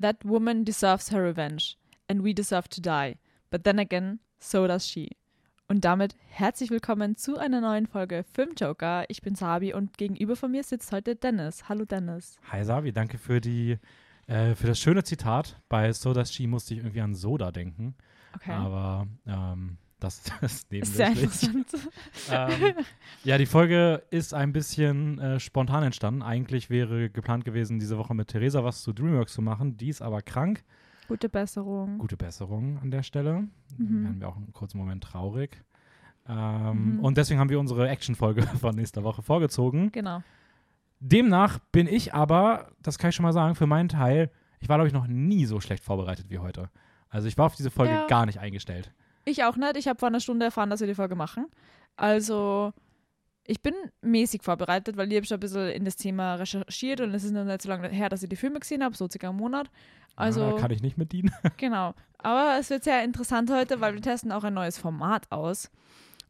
That woman deserves her revenge and we deserve to die. But then again, so does she. Und damit herzlich willkommen zu einer neuen Folge Filmjoker. Ich bin Sabi und gegenüber von mir sitzt heute Dennis. Hallo Dennis. Hi Sabi, danke für die äh, für das schöne Zitat. Bei So Does She musste ich irgendwie an Soda denken. Okay. Aber ähm, das, das ist ist sehr interessant. ähm, ja, die Folge ist ein bisschen äh, spontan entstanden. Eigentlich wäre geplant gewesen, diese Woche mit Theresa was zu DreamWorks zu machen. Die ist aber krank. Gute Besserung. Gute Besserung an der Stelle. Mhm. werden wir auch einen kurzen Moment traurig. Ähm, Mhm. Und deswegen haben wir unsere Action-Folge von nächster Woche vorgezogen. Genau. Demnach bin ich aber, das kann ich schon mal sagen, für meinen Teil, ich war, glaube ich, noch nie so schlecht vorbereitet wie heute. Also ich war auf diese Folge Ja. gar nicht eingestellt. Ich auch nicht. Ich habe vor einer Stunde erfahren, dass wir die Folge machen. Also, ich bin mäßig vorbereitet, weil ich habe schon ein bisschen in das Thema recherchiert und es ist noch nicht so lange her, dass ich die Filme gesehen habe, so circa einen Monat. Also, Ah, kann ich nicht mit dienen. genau. Aber es wird sehr interessant heute, weil wir testen auch ein neues Format aus.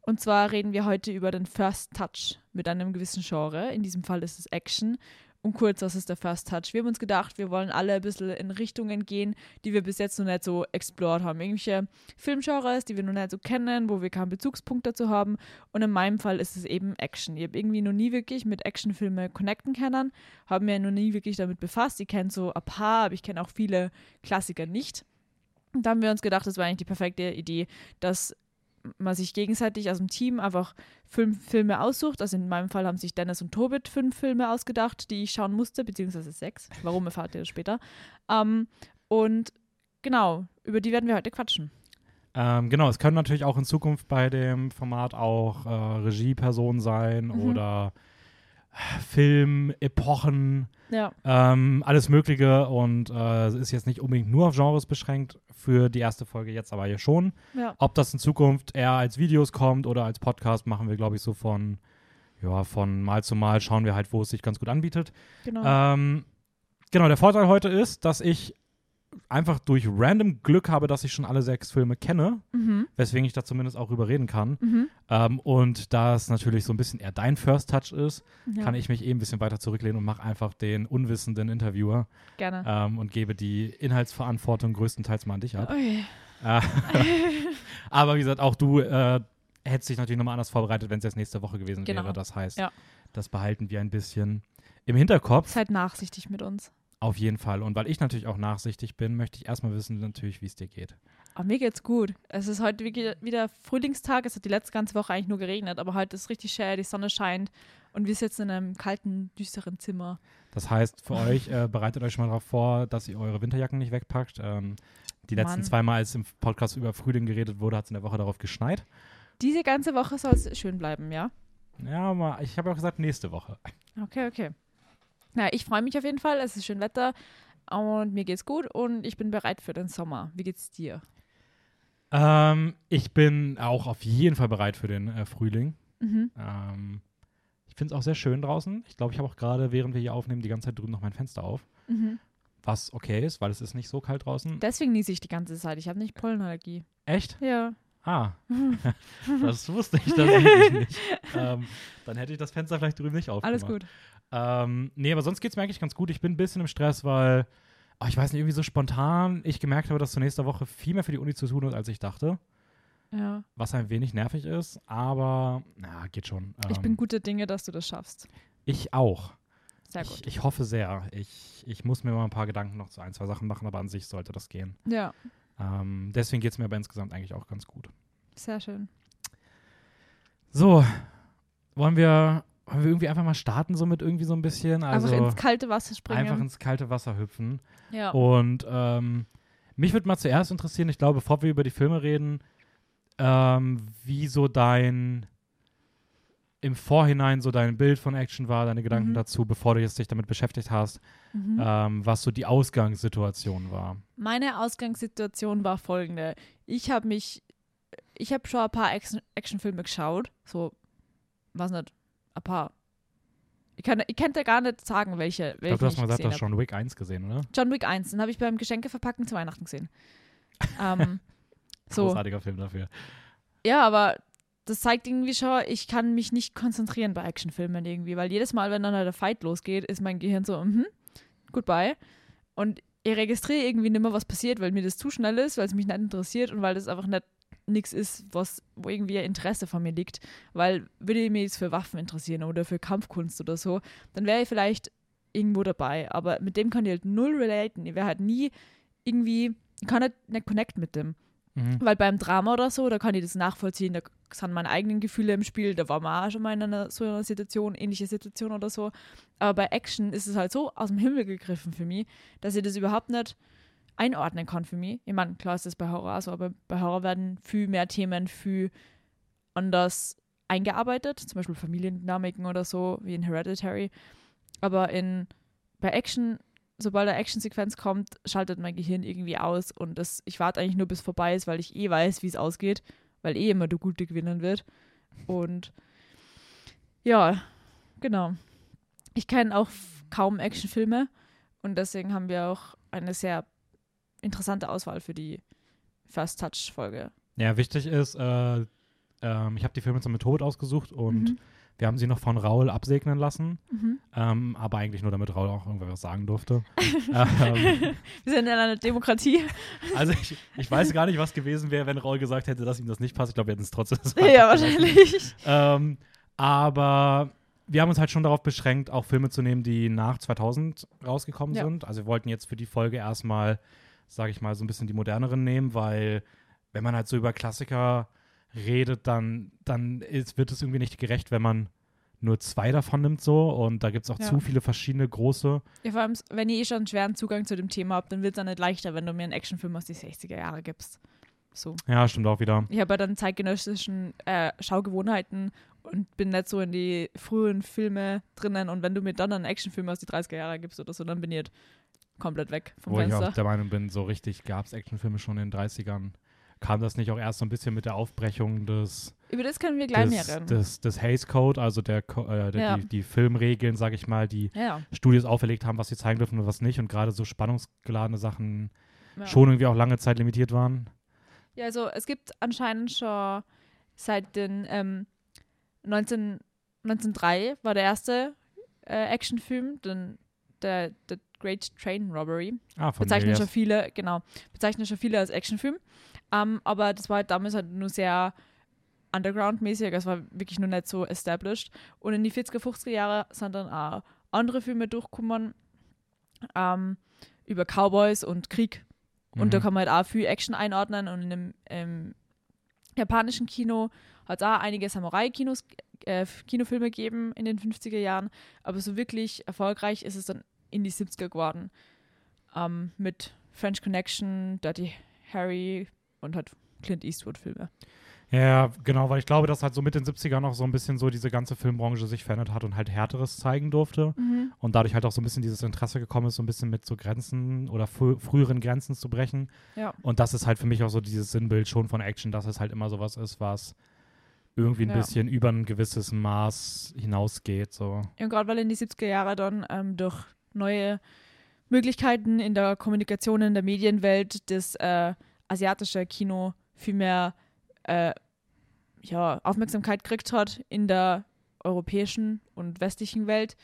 Und zwar reden wir heute über den First Touch mit einem gewissen Genre. In diesem Fall ist es Action. Und kurz, was ist der First Touch? Wir haben uns gedacht, wir wollen alle ein bisschen in Richtungen gehen, die wir bis jetzt noch nicht so explored haben. Irgendwelche Filmgenres, die wir noch nicht so kennen, wo wir keinen Bezugspunkt dazu haben. Und in meinem Fall ist es eben Action. Ich habe irgendwie noch nie wirklich mit Actionfilmen connecten können, habe mir noch nie wirklich damit befasst. Ich kenne so ein paar, aber ich kenne auch viele Klassiker nicht. Und da haben wir uns gedacht, das war eigentlich die perfekte Idee, dass man sich gegenseitig aus dem Team einfach fünf Filme aussucht. Also in meinem Fall haben sich Dennis und Tobit fünf Filme ausgedacht, die ich schauen musste, beziehungsweise sechs. Warum erfahrt ihr das später? Ähm, und genau, über die werden wir heute quatschen. ähm, genau, es können natürlich auch in Zukunft bei dem Format auch äh, Regiepersonen sein Mhm. oder Film, Epochen, Ja, ähm, alles Mögliche. Und äh, ist jetzt nicht unbedingt nur auf Genres beschränkt für die erste Folge jetzt aber hier schon. ja. Ob das in Zukunft eher als Videos kommt oder als Podcast, machen wir, glaube ich, so von, ja, von Mal zu Mal schauen wir halt, wo es sich ganz gut anbietet. Genau. Ähm, genau, der Vorteil heute ist, dass ich einfach durch random Glück habe, dass ich schon alle sechs Filme kenne, mhm. weswegen ich da zumindest auch überreden kann. Mhm. Ähm, und da es natürlich so ein bisschen eher dein First Touch ist, Ja, kann ich mich eben ein bisschen weiter zurücklehnen und mache einfach den unwissenden Interviewer gerne. ähm, und gebe die Inhaltsverantwortung größtenteils mal an dich ab. Ui. Äh, aber wie gesagt, auch du äh, hättest dich natürlich nochmal anders vorbereitet, wenn es jetzt nächste Woche gewesen Genau. wäre. Das heißt, Ja. das behalten wir ein bisschen im Hinterkopf. Seid nachsichtig mit uns. Auf jeden Fall. Und weil ich natürlich auch nachsichtig bin, möchte ich erstmal wissen, natürlich, wie es dir geht. Aber mir geht's gut. Es ist heute wie- wieder Frühlingstag. Es hat die letzte ganze Woche eigentlich nur geregnet, aber heute ist richtig schön, die Sonne scheint und wir sitzen in einem kalten, düsteren Zimmer. Das heißt, für euch, äh, bereitet euch schon mal darauf vor, dass ihr eure Winterjacken nicht wegpackt. Ähm, die letzten Mann. zwei Mal, als im Podcast über Frühling geredet wurde, hat es in der Woche darauf geschneit. Diese ganze Woche soll es schön bleiben, ja? Ja, aber ich habe auch gesagt, nächste Woche. Okay, okay. Na, ich freue mich auf jeden Fall. Es ist schön Wetter und mir geht's gut und ich bin bereit für den Sommer. Wie geht's dir? Ähm, ich bin auch auf jeden Fall bereit für den äh, Frühling. Mhm. Ähm, ich finde es auch sehr schön draußen. Ich glaube, ich habe auch gerade, während wir hier aufnehmen, die ganze Zeit drüben noch mein Fenster auf. Mhm. Was okay ist, weil es ist nicht so kalt draußen. Deswegen niese ich die ganze Zeit. Ich habe nicht Pollenallergie. Echt? Ja. Ah, das wusste ich tatsächlich nicht. Ähm, dann hätte ich das Fenster vielleicht drüben nicht aufgemacht. Alles gut. Ähm, nee, aber sonst geht es mir eigentlich ganz gut. Ich bin ein bisschen im Stress, weil, ah, ich weiß nicht, irgendwie so spontan ich gemerkt habe, dass zur nächsten Woche viel mehr für die Uni zu tun ist, als ich dachte. Ja. Was ein wenig nervig ist, aber na, geht schon. Ich Ähm, bin guter Dinge, dass du das schaffst. Ich auch. Sehr gut. Ich, ich hoffe sehr. Ich, ich muss mir mal ein paar Gedanken noch zu ein, zwei Sachen machen, aber an sich sollte das gehen. Ja, Ähm, deswegen geht es mir aber insgesamt eigentlich auch ganz gut. sehr schön. So, wollen wir, wollen wir irgendwie einfach mal starten, so mit irgendwie so ein bisschen? Also einfach ins kalte Wasser springen. einfach ins kalte Wasser hüpfen. ja. Und ähm, mich würde mal zuerst interessieren, ich glaube, bevor wir über die Filme reden, ähm, wie so dein im Vorhinein so dein Bild von Action war, deine Gedanken Mhm. dazu, bevor du jetzt dich damit beschäftigt hast, Mhm. ähm, was so die Ausgangssituation war. Meine Ausgangssituation war folgende. Ich habe mich, ich habe schon ein paar Action- Actionfilme geschaut. So, weiß nicht, paar. Ich kann, ich dir gar nicht sagen, welche, welche Ich glaube, du hast mal gesagt, du hast schon Wick 1 gesehen, oder? John Wick 1, den habe ich beim Geschenke verpacken zu Weihnachten gesehen. ähm, so, Großartiger Film dafür. ja, aber das zeigt irgendwie schon, ich kann mich nicht konzentrieren bei Actionfilmen irgendwie, weil jedes Mal, wenn dann halt der Fight losgeht, ist mein Gehirn so, mhm, goodbye. Und ich registriere irgendwie nicht mehr, was passiert, weil mir das zu schnell ist, weil es mich nicht interessiert und weil das einfach nicht nichts ist, was, wo irgendwie ein Interesse von mir liegt. Weil würde ich mich jetzt für Waffen interessieren oder für Kampfkunst oder so, dann wäre ich vielleicht irgendwo dabei. Aber mit dem kann ich halt null relaten. Ich wäre halt nie irgendwie, ich kann halt nicht connecten mit dem. Mhm. Weil beim Drama oder so, da kann ich das nachvollziehen, da sind meine eigenen Gefühle im Spiel, da war man auch schon mal in einer so einer Situation, ähnliche Situation oder so. Aber bei Action ist es halt so aus dem Himmel gegriffen für mich, dass ich das überhaupt nicht einordnen kann für mich. Ich meine, klar ist das bei Horror so, aber bei Horror werden viel mehr Themen viel anders eingearbeitet, zum Beispiel Familiendynamiken oder so, wie in Hereditary. Aber in bei Action, sobald eine Actionsequenz kommt, schaltet mein Gehirn irgendwie aus und das, ich warte eigentlich nur bis vorbei ist, weil ich eh weiß, wie es ausgeht, weil eh immer der Gute gewinnen wird. Und ja, genau. Ich kenne auch kaum Actionfilme und deswegen haben wir auch eine sehr interessante Auswahl für die First Touch Folge. Ja, wichtig ist, äh, ähm, ich habe die Filme zum Tod ausgesucht und Mhm. wir haben sie noch von Raul absegnen lassen, Mhm. ähm, aber eigentlich nur, damit Raul auch irgendwas sagen durfte. ähm, Wir sind in einer Demokratie. also ich, ich weiß gar nicht, was gewesen wäre, wenn Raul gesagt hätte, dass ihm das nicht passt. Ich glaube, wir hätten es trotzdem so ja, wahrscheinlich. Ähm, aber wir haben uns halt schon darauf beschränkt, auch Filme zu nehmen, die nach 2000 rausgekommen Ja. sind. Also wir wollten jetzt für die Folge erstmal, sage ich mal, so ein bisschen die moderneren nehmen, weil wenn man halt so über Klassiker redet, dann, dann ist, wird es irgendwie nicht gerecht, wenn man nur zwei davon nimmt so und da gibt es auch Ja. zu viele verschiedene große. Ja, vor allem, wenn ich eh schon einen schweren Zugang zu dem Thema habe, dann wird es auch nicht leichter, wenn du mir einen Actionfilm aus die 60er Jahre gibst. So. Ja, stimmt auch wieder. Ich habe ja dann zeitgenössischen äh, Schaugewohnheiten und bin nicht so in die frühen Filme drinnen. Und wenn du mir dann einen Actionfilm aus die 30er Jahre gibst oder so, dann bin ich halt komplett weg vom Wo ich Fenster. auch der Meinung bin, so richtig gab es Actionfilme schon in den 30ern. Kam das nicht auch erst so ein bisschen mit der Aufbrechung des Über das können wir gleich mehr reden. des, des Hays Code, also der, äh, der Ja. die, die Filmregeln, sage ich mal, die ja, Studios auferlegt haben, was sie zeigen dürfen und was nicht. Und gerade so spannungsgeladene Sachen ja. schon irgendwie auch lange Zeit limitiert waren. Ja, also es gibt anscheinend schon seit den ähm, 19, 1903 war der erste äh, Actionfilm, den, der, der Great Train Robbery. Ah, von bezeichnen schon viele, genau, bezeichnen schon viele als Actionfilm. Ähm, aber das war halt damals halt nur sehr underground-mäßig, es war wirklich nur nicht so established. Und in die 40er, 50er Jahre sind dann auch andere Filme durchgekommen ähm, über Cowboys und Krieg. Und da Mhm. kann man halt auch viel Action einordnen. Und in dem ähm, japanischen Kino hat es auch einige Samurai-Kinos, äh, Kinofilme gegeben in den 50er Jahren. Aber so wirklich erfolgreich ist es dann in die 70er geworden. Ähm, mit French Connection, Dirty Harry und halt Clint Eastwood-Filme. Ja, genau, weil ich glaube, dass halt so mit den 70ern auch so ein bisschen so diese ganze Filmbranche sich verändert hat und halt Härteres zeigen durfte. Und dadurch halt auch so ein bisschen dieses Interesse gekommen ist, so ein bisschen mit so Grenzen oder frü früheren Grenzen zu brechen. Ja. Und das ist halt für mich auch so dieses Sinnbild schon von Action, dass es halt immer sowas ist, was irgendwie ein Ja. bisschen über ein gewisses Maß hinausgeht. So. Und gerade weil in die 70er Jahre dann ähm, durch neue Möglichkeiten in der Kommunikation, in der Medienwelt das äh, asiatische Kino viel mehr äh, ja, Aufmerksamkeit gekriegt hat in der europäischen und westlichen Welt,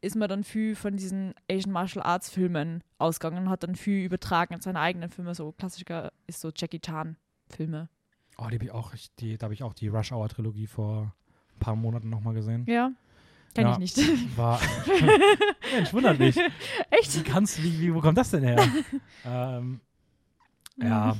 ist man dann viel von diesen Asian Martial Arts Filmen ausgegangen und hat dann viel übertragen in seine eigenen Filme. So Klassiker ist so Jackie Chan Filme. Oh, die habe ich auch, die, da habe ich auch die Rush Hour Trilogie vor ein paar Monaten nochmal gesehen. Ja, kenne Ja. ich nicht. War. Mensch, wundert mich. Echt? Wie kannst wie, wie, wo kommt das denn her? ähm, ja.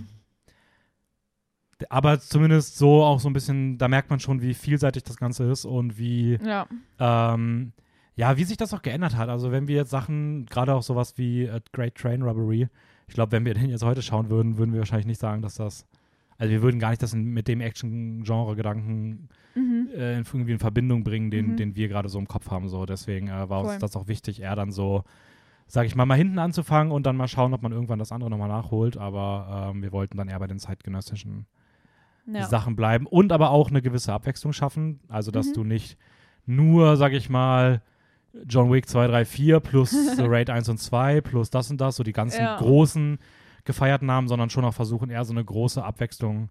Aber zumindest so auch so ein bisschen, da merkt man schon, wie vielseitig das Ganze ist und wie, Ja, ähm, ja, wie sich das auch geändert hat. Also wenn wir jetzt Sachen, gerade auch sowas wie äh, Great Train Robbery, ich glaube, wenn wir den jetzt heute schauen würden, würden wir wahrscheinlich nicht sagen, dass das, also wir würden gar nicht das in, mit dem Action-Genre-Gedanken mhm. äh, irgendwie in Verbindung bringen, den, Mhm. den wir gerade so im Kopf haben. So. Deswegen äh, war uns das auch wichtig, eher dann so, sag ich mal, mal hinten anzufangen und dann mal schauen, ob man irgendwann das andere nochmal nachholt. Aber ähm, wir wollten dann eher bei den zeitgenössischen ja. Sachen bleiben und aber auch eine gewisse Abwechslung schaffen. Also, dass Mhm. du nicht nur, sag ich mal, John Wick 2, 3, 4 plus The Raid 1 und 2 plus das und das, so die ganzen Ja. großen gefeierten Namen, sondern schon auch versuchen, eher so eine große Abwechslung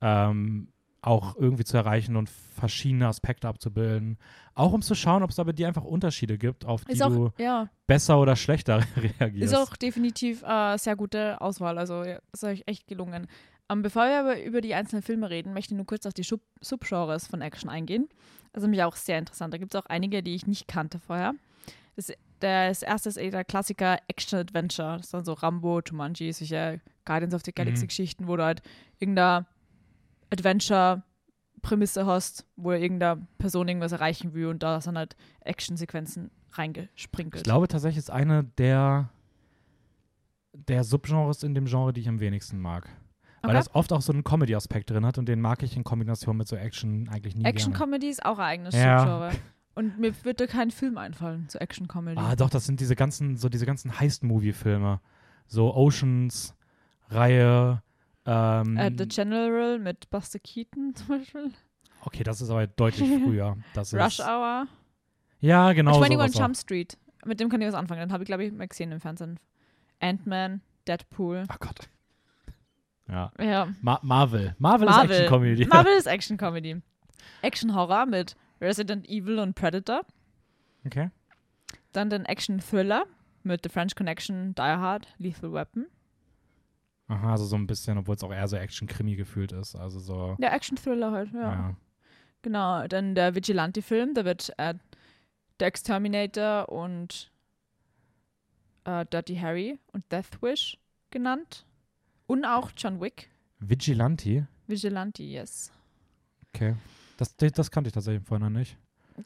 ähm, auch irgendwie zu erreichen und verschiedene Aspekte abzubilden. Auch um zu schauen, ob es da bei dir einfach Unterschiede gibt, auf die auch, du ja, besser oder schlechter reagierst. ist auch definitiv äh, sehr gute Auswahl. Also ist euch echt gelungen. Ähm, bevor wir aber über die einzelnen Filme reden, möchte ich nur kurz auf die Subgenres von Action eingehen. Also mich auch sehr interessant. Da gibt es auch einige, die ich nicht kannte vorher. Das, das erste ist eh der Klassiker Action-Adventure. Das ist dann so Rambo, Jumanji, solche Guardians of the Galaxy-Geschichten, wo du halt irgendeine Adventure-Prämisse hast, wo irgendeine Person irgendwas erreichen will und da sind halt Action-Sequenzen reingesprinkelt. Ich glaube tatsächlich ist eine der, der Subgenres in dem Genre, die ich am wenigsten mag. Weil Okay. das oft auch so einen Comedy-Aspekt drin hat und den mag ich in Kombination mit so Action eigentlich nie. Action-Comedy ist auch ein eigenes Ja. Und mir wird da kein Film einfallen zu Action-Comedy. Ah, doch, das sind diese ganzen, so diese ganzen Heist-Movie-Filme. So Oceans, Reihe, ähm, Äh, The General mit Buster Keaton zum Beispiel. okay, das ist aber deutlich früher. Das Rush Hour. Ja, genau. 21 sowas auch. Jump Street. Mit dem kann ich was anfangen. Den habe ich, glaube ich, mal gesehen im Fernsehen. Ant-Man, Deadpool. Ach Gott. Ja. Ja. Ma Marvel. Marvel, Marvel. ist Action-Comedy. Marvel ist Action-Comedy. Action-Horror mit Resident Evil und Predator. Okay. Dann den Action-Thriller mit The French Connection, Die Hard, Lethal Weapon. Aha, also so ein bisschen, obwohl es auch eher so Action-Krimi gefühlt ist. Also so. Ja, Action-Thriller halt, ja. ja. Genau, dann der Vigilante-Film, da wird äh, der Exterminator und äh, Dirty Harry und Death Wish genannt. Und auch John Wick. Vigilante. Vigilante, yes. Okay. Das, das, kannte ich tatsächlich vorhin noch nicht.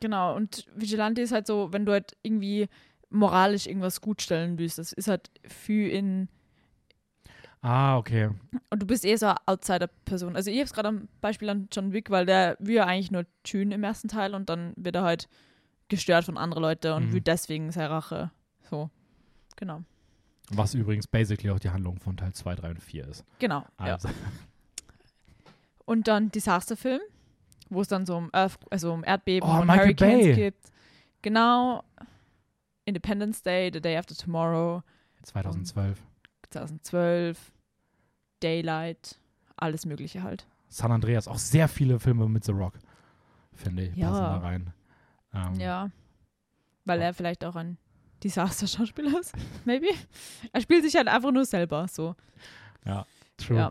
Genau, und Vigilante ist halt so, wenn du halt irgendwie moralisch irgendwas gut stellen willst, das ist halt für in. Ah, okay. Und du bist eh so eine Outsider-Person. Also, ich habe es gerade am Beispiel an John Wick, weil der will ja eigentlich nur tun im ersten Teil und dann wird er halt gestört von anderen Leuten und Mhm. will deswegen seine Rache. So. Genau. Was übrigens basically auch die Handlung von Teil 2, 3 und 4 ist. Genau. Ja. Also, Und dann Disasterfilm, wo es dann so um, Earth, also um Erdbeben Oh, und Michael Hurricanes Bay. gibt. Genau. Independence Day, The Day After Tomorrow, 2012. 2012, Daylight, alles Mögliche halt. San Andreas, auch sehr viele Filme mit The Rock, finde ich, Ja. passen da rein. Ähm, Ja. Weil er vielleicht auch ein Disaster-Schauspieler ist. Maybe. Er spielt sich halt einfach nur selber so. True. Ja.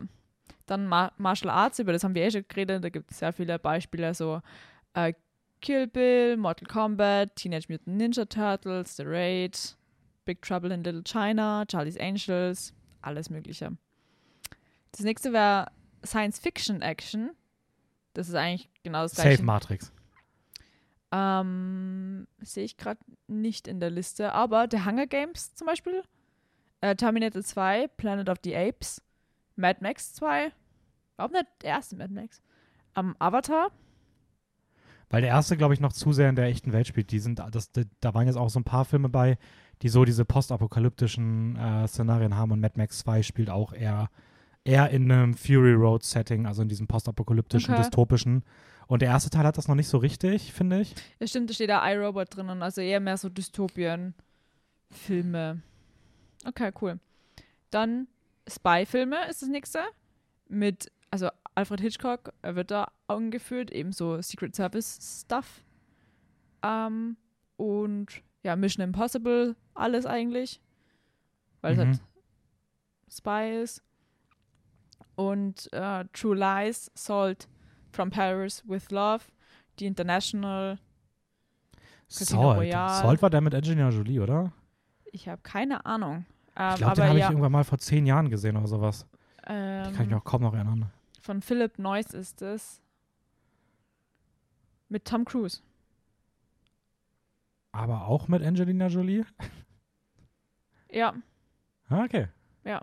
Dann Ma Martial Arts, über das haben wir eh schon geredet. Da gibt es sehr viele Beispiele, so äh, Kill Bill, Mortal Kombat, Teenage Mutant Ninja Turtles, The Raid, Big Trouble in Little China, Charlie's Angels, alles Mögliche. Das nächste wäre Science Fiction Action. Das ist eigentlich genau das Safe gleiche. Matrix. Ähm, Sehe ich gerade nicht in der Liste, aber The Hunger Games zum Beispiel, äh, Terminator 2, Planet of the Apes, Mad Max 2, überhaupt nicht der erste Mad Max, ähm, Avatar, Weil der erste, glaube ich, noch zu sehr in der echten Welt spielt. Die sind, das, da waren jetzt auch so ein paar Filme bei, die so diese postapokalyptischen äh, Szenarien haben und Mad Max 2 spielt auch eher, eher in einem Fury Road Setting, also in diesem postapokalyptischen, Okay. dystopischen. Und der erste Teil hat das noch nicht so richtig, finde ich. ja stimmt, da steht da iRobot drinnen, also eher mehr so Dystopien-Filme. Okay, cool. Dann Spy-Filme ist das nächste, mit, also Alfred Hitchcock er wird da angeführt, ebenso Secret Service-Stuff. Ähm, und ja, Mission Impossible, alles eigentlich. Weil es Mhm. halt Spy ist. Und äh, True Lies, Salt from Paris with Love, The International. Casino Salt. Royale. Salt war der mit Angelina Jolie, oder? Ich habe keine Ahnung. Ähm, Ich glaube, den habe ich ja, irgendwann mal vor zehn Jahren gesehen oder sowas. Die kann ich ähm, mich auch kaum noch erinnern. von Philip Noyce ist es. Mit Tom Cruise. Aber auch mit Angelina Jolie? Ja, Ah, okay. Ja.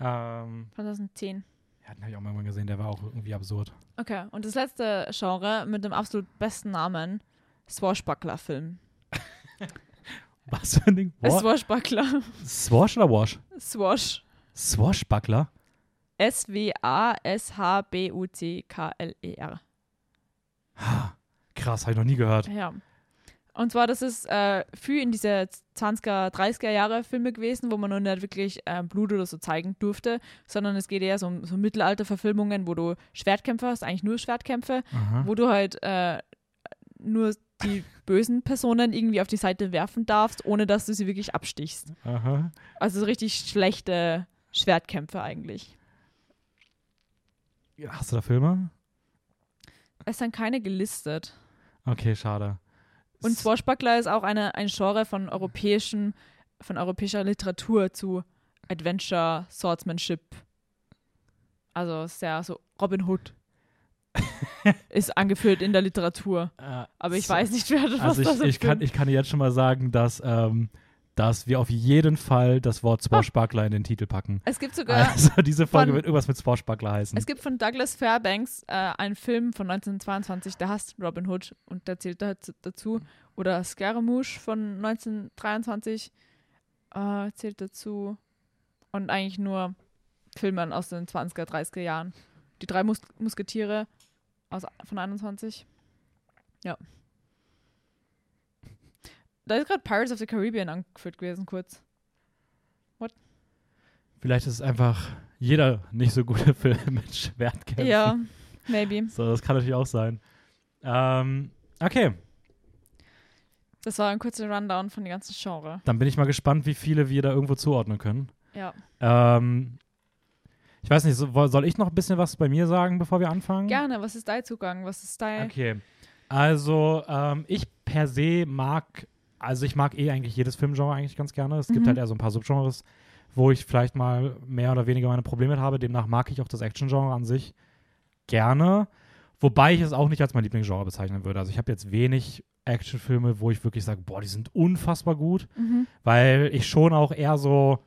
Ähm, 2010. ja, den habe ich auch mal gesehen, der war auch irgendwie absurd. Okay, und das letzte Genre mit dem absolut besten Namen: Swashbuckler-Film. Was für ein Ding? Äh, Wa- Swashbuckler. Swash oder Wash? Swash. Swashbuckler? S-W-A-S-H-B-U-C-K-L-E-R. Krass, habe ich noch nie gehört. Ja. Und zwar, das ist äh, viel in diese 20er, 30er Jahre Filme gewesen, wo man noch nicht wirklich äh, Blut oder so zeigen durfte, sondern es geht eher so um so Mittelalter-Verfilmungen, wo du Schwertkämpfe hast, eigentlich nur Schwertkämpfe, Aha. wo du halt äh, nur die bösen Personen irgendwie auf die Seite werfen darfst, ohne dass du sie wirklich abstichst. Aha. Also so richtig schlechte Schwertkämpfe eigentlich. Hast du da Filme? Es sind keine gelistet. Okay, schade. Und Swashbuckler ist auch eine, ein Genre von europäischen, von europäischer Literatur zu Adventure, Swordsmanship. Also sehr so Robin Hood ist angeführt in der Literatur. Äh, Aber ich so- weiß nicht, wer was Also das ich, ich, kann, ich kann jetzt schon mal sagen, dass, ähm, dass wir auf jeden Fall das Wort Swashbuckler in den Titel packen. Es gibt sogar Also diese Folge von- wird irgendwas mit Swashbuckler heißen. Es gibt von Douglas Fairbanks äh, einen Film von 1922, der heißt Robin Hood und der zählt da dazu. Oder Scaramouche von 1923 äh, zählt dazu. Und eigentlich nur Filme aus den 20er, 30er Jahren. Die drei Mus Musketiere aus, von 21. Ja. Da ist gerade Pirates of the Caribbean angeführt gewesen, kurz. Vielleicht ist es einfach jeder nicht so gute Film mit Schwertkämpfen. Ja, maybe. So, das kann natürlich auch sein. Ähm, okay, Das war ein kurzer Rundown von den ganzen Genre. dann bin ich mal gespannt, wie viele wir da irgendwo zuordnen können. Ja. Ähm, ich weiß nicht, soll ich noch ein bisschen was bei mir sagen, bevor wir anfangen? Gerne, was ist dein Zugang? Was ist dein. Okay. Also, ähm, ich per se mag, also ich mag eh eigentlich jedes Filmgenre eigentlich ganz gerne. Es gibt Mhm. halt eher so ein paar Subgenres, wo ich vielleicht mal mehr oder weniger meine Probleme mit habe. Demnach mag ich auch das Action-Genre an sich gerne. Wobei ich es auch nicht als mein Lieblingsgenre bezeichnen würde. Also ich habe jetzt wenig Actionfilme, wo ich wirklich sage, boah, die sind unfassbar gut. Mhm. Weil ich schon auch eher so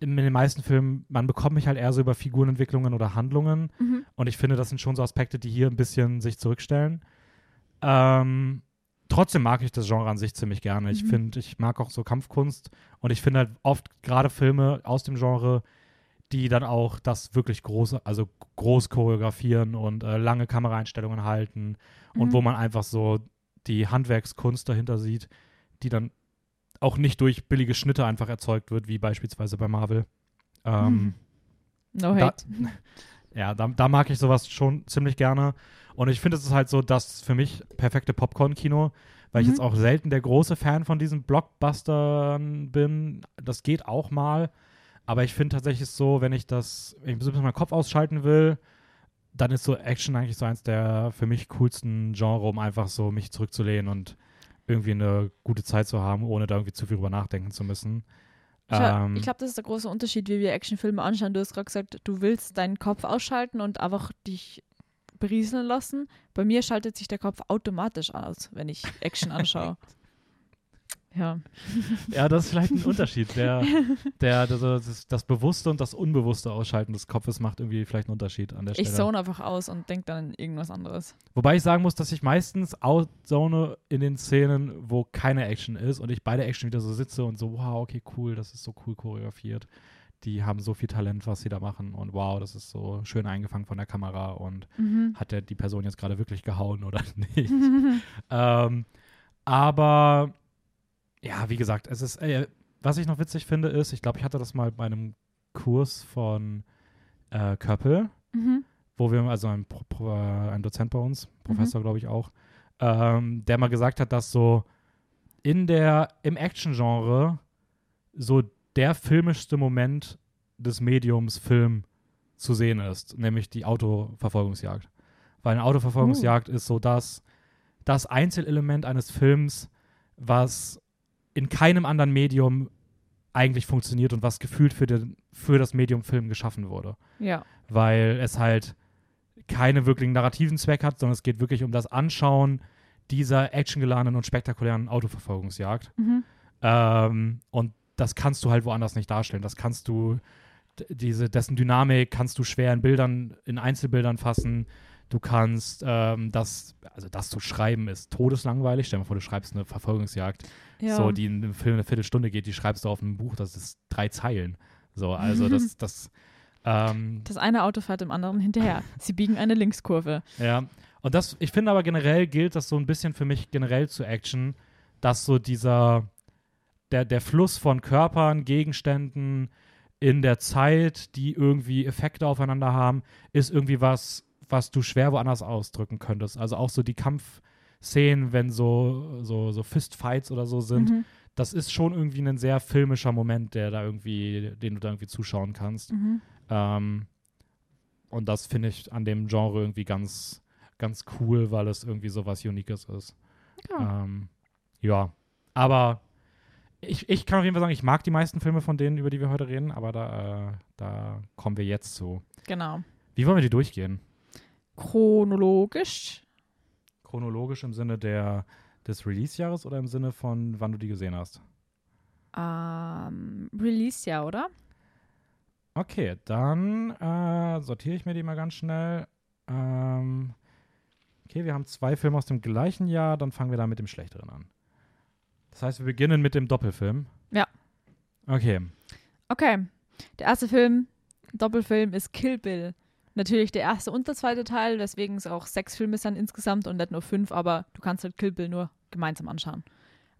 in den meisten Filmen, man bekommt mich halt eher so über Figurenentwicklungen oder Handlungen. Mhm. Und ich finde, das sind schon so Aspekte, die hier ein bisschen sich zurückstellen. Ähm, trotzdem mag ich das Genre an sich ziemlich gerne. Ich Mhm. finde, ich mag auch so Kampfkunst und ich finde halt oft gerade Filme aus dem Genre, die dann auch das wirklich große, also groß choreografieren und äh, lange Kameraeinstellungen halten und Mhm. wo man einfach so die Handwerkskunst dahinter sieht, die dann auch nicht durch billige Schnitte einfach erzeugt wird, wie beispielsweise bei Marvel. Ähm, No da, hate. ja, da, da mag ich sowas schon ziemlich gerne. Und ich finde, es ist halt so das für mich perfekte Popcorn-Kino, weil ich Mhm. jetzt auch selten der große Fan von diesen Blockbustern bin. Das geht auch mal. Aber ich finde tatsächlich so, wenn ich das, wenn ich ein bisschen meinen Kopf ausschalten will, dann ist so Action eigentlich so eins der für mich coolsten Genre, um einfach so mich zurückzulehnen und irgendwie eine gute Zeit zu haben, ohne da irgendwie zu viel drüber nachdenken zu müssen. Ich, Ähm, ich glaube, das ist der große Unterschied, wie wir Actionfilme anschauen. Du hast gerade gesagt, du willst deinen Kopf ausschalten und einfach dich berieseln lassen. Bei mir schaltet sich der Kopf automatisch aus, wenn ich Action anschaue. Ja. Ja, das ist vielleicht ein Unterschied. Der, der, das, das, das bewusste und das unbewusste Ausschalten des Kopfes macht irgendwie vielleicht einen Unterschied an der Ich Stelle. zone einfach aus und denke dann an irgendwas anderes. Wobei ich sagen muss, dass ich meistens outzone in den Szenen, wo keine Action ist und ich bei der Action wieder so sitze und so, wow, okay, cool, das ist so cool choreografiert. Die haben so viel Talent, was sie da machen und wow, das ist so schön eingefangen von der Kamera und Mhm. hat der die Person jetzt gerade wirklich gehauen oder nicht. ähm, aber ja, wie gesagt, es ist, äh, was ich noch witzig finde, ist, ich glaube, ich hatte das mal bei einem Kurs von äh, Köppel, Mhm. wo wir, also ein, äh, ein Dozent bei uns, Mhm. Professor, glaube ich auch, ähm, der mal gesagt hat, dass so in der, im Action-Genre so der filmischste Moment des Mediums Film zu sehen ist, nämlich die Autoverfolgungsjagd. Weil eine Autoverfolgungsjagd ist so das, das Einzelelement eines Films, was in keinem anderen Medium eigentlich funktioniert und was gefühlt für, den, für das Medium Film geschaffen wurde Ja. weil es halt keine wirklichen narrativen Zweck hat, sondern es geht wirklich um das Anschauen dieser actiongeladenen und spektakulären Autoverfolgungsjagd. Mhm. Ähm, und das kannst du halt woanders nicht darstellen. Das kannst du, diese, dessen Dynamik kannst du schwer in Bildern, in Einzelbildern fassen. Du kannst ähm, das, also das zu schreiben ist todeslangweilig. Stell dir mal vor, du schreibst eine Verfolgungsjagd, ja. so, die in einem Film eine Viertelstunde geht, die schreibst du auf einem Buch, das ist drei Zeilen. So, also das, das, ähm, das eine Auto fährt dem anderen hinterher. Sie biegen eine Linkskurve. Ja, und das, ich finde aber generell gilt das so ein bisschen für mich generell zu Action, dass so dieser, der, der Fluss von Körpern, Gegenständen in der Zeit, die irgendwie Effekte aufeinander haben, ist irgendwie was, was du schwer woanders ausdrücken könntest. Also auch so die Kampfszenen, wenn so, so, so Fistfights oder so sind, Mhm. das ist schon irgendwie ein sehr filmischer Moment, der da irgendwie, den du da irgendwie zuschauen kannst. Mhm. Ähm, und das finde ich an dem Genre irgendwie ganz, ganz cool, weil es irgendwie so was Uniques ist. Ja. Ähm, ja, aber ich, ich kann auf jeden Fall sagen, ich mag die meisten Filme von denen, über die wir heute reden, aber da, äh, da kommen wir jetzt zu. Genau. Wie wollen wir die durchgehen? Chronologisch. Chronologisch im Sinne der, des Release-Jahres oder im Sinne von, wann du die gesehen hast? Ähm, Release ja, oder? Okay, dann äh, sortiere ich mir die mal ganz schnell. Ähm, okay, wir haben zwei Filme aus dem gleichen Jahr, dann fangen wir da mit dem schlechteren an. Das heißt, wir beginnen mit dem Doppelfilm. Ja. Okay. Okay. Der erste Film, Doppelfilm, ist Kill Bill. Natürlich der erste und der zweite Teil, weswegen es auch sechs Filme sind insgesamt und nicht nur fünf, aber du kannst halt Kill Bill nur gemeinsam anschauen.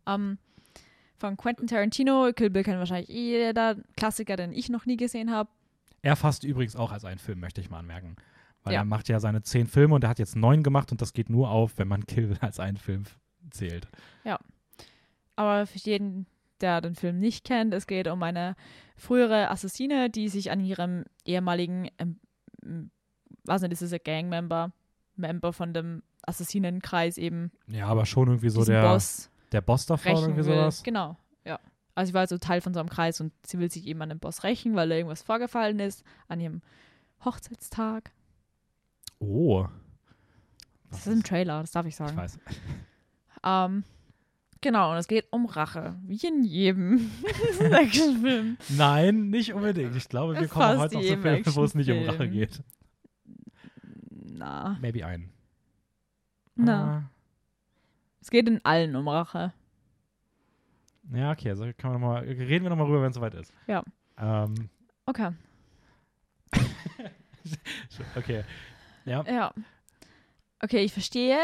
Ähm, von Quentin Tarantino, Kill Bill kennt wahrscheinlich eh jeder, Klassiker, den ich noch nie gesehen habe. Er fasst übrigens auch als einen Film, möchte ich mal anmerken. Weil Ja. er macht ja seine zehn Filme und er hat jetzt neun gemacht und das geht nur auf, wenn man Kill als einen Film zählt. Aber für jeden, der den Film nicht kennt, es geht um eine frühere Assassine, die sich an ihrem ehemaligen, was nicht, ist es ein Gangmember, Member von dem Assassinenkreis eben, Ja, aber schon irgendwie so der Boss der Boss oder rächen irgendwie will. sowas. Genau, ja. Also sie war so Teil von so einem Kreis und sie will sich eben an dem Boss rächen, weil da irgendwas vorgefallen ist an ihrem Hochzeitstag. Oh. Das ist im Trailer, das darf ich Ich sagen. weiß. Ähm, genau, und es geht um Rache, wie in jedem Actionfilm. Nein, nicht unbedingt. Ich glaube, wir kommen heute noch zu Filmen, wo es nicht um Rache geht. Na, Maybe einen. na. Es geht in allen um Rache. Ah, ja, okay, also kann man noch mal, reden wir nochmal rüber, wenn es soweit ist. Ja. Ähm, Okay. okay. Ja. Ja. Okay, ich verstehe,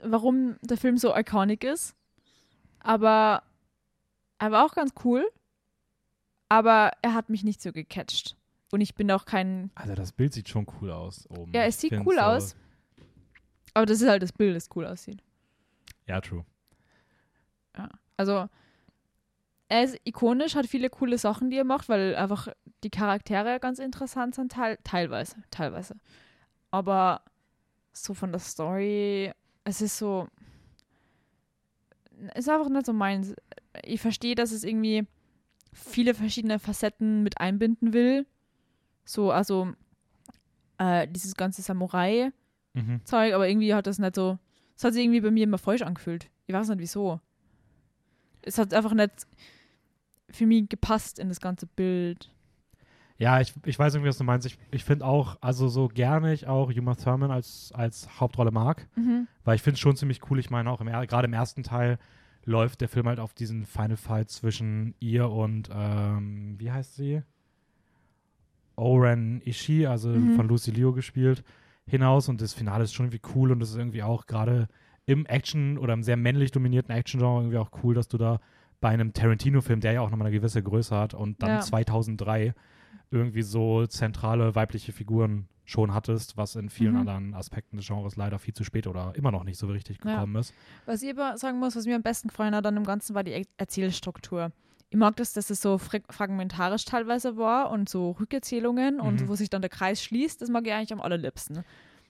warum der Film so iconic ist. Aber er war auch ganz cool. Aber er hat mich nicht so gecatcht. Und ich bin auch kein. Also das Bild sieht schon cool aus oben. Ja, es sieht find's cool aus. Aber das ist halt das Bild, das cool aussieht. Ja, true. Also, er ist ikonisch, hat viele coole Sachen, die er macht, weil einfach die Charaktere ganz interessant sind, teil teilweise, teilweise. Aber so von der Story, es ist so, ist einfach nicht so meins. Ich verstehe, dass es irgendwie viele verschiedene Facetten mit einbinden will. So, also äh, dieses ganze Samurai-Zeug, Mhm. aber irgendwie hat das nicht so, es hat sich irgendwie bei mir immer falsch angefühlt. Ich weiß nicht wieso. Es hat einfach nicht für mich gepasst in das ganze Bild. Ja, ich, ich weiß irgendwie, was du meinst. Ich, ich finde auch, also so gerne ich auch Uma Thurman als, als Hauptrolle mag, Mhm. weil ich finde es schon ziemlich cool. Ich meine auch, im, er- gerade im ersten Teil läuft der Film halt auf diesen Final Fight zwischen ihr und, ähm, wie heißt sie? Oren Ishii, also Mhm. von Lucy Liu gespielt, hinaus. Und das Finale ist schon irgendwie cool und das ist irgendwie auch gerade im Action- oder im sehr männlich dominierten Action-Genre irgendwie auch cool, dass du da bei einem Tarantino-Film, der ja auch nochmal eine gewisse Größe hat und dann Ja. 2003 irgendwie so zentrale weibliche Figuren schon hattest, was in vielen Mhm. anderen Aspekten des Genres leider viel zu spät oder immer noch nicht so richtig Ja. gekommen ist. Was ich aber sagen muss, was mir am besten gefallen hat an dem Ganzen, war die Er- Erzählstruktur. Ich mag das, dass es so fra fragmentarisch teilweise war und so Rückerzählungen und Mhm. wo sich dann der Kreis schließt, das mag ich eigentlich am allerliebsten.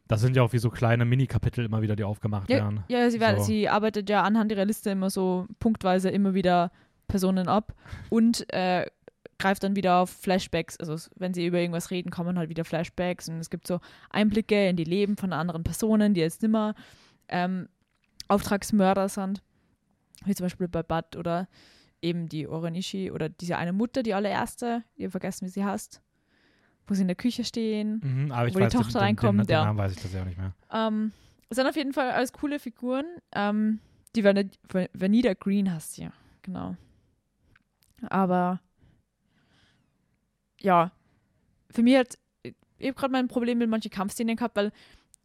Das sind ja auch wie so kleine Mini-Kapitel immer wieder, die aufgemacht werden. Ja, sie, So. sie arbeitet ja anhand ihrer Liste immer so punktweise immer wieder Personen ab und äh, greift dann wieder auf Flashbacks. Also wenn sie über irgendwas reden, kommen halt wieder Flashbacks und es gibt so Einblicke in die Leben von anderen Personen, die jetzt nimmer ähm, Auftragsmörder sind. Wie zum Beispiel bei Bud oder eben die Oranishi oder diese eine Mutter, die allererste, ihr vergessen, wie sie heißt, wo sie in der Küche stehen. Mhm, Wo die weiß, den- Tochter den, reinkommt, den, den ja. Namen weiß ich das ja auch nicht mehr. Ähm, es sind auf jeden Fall alles coole Figuren. Ähm, die Van Van- Vanita Green hast sie, genau. Aber ja, für mich hat, ich habe gerade mein Problem mit manchen Kampfszenen gehabt, weil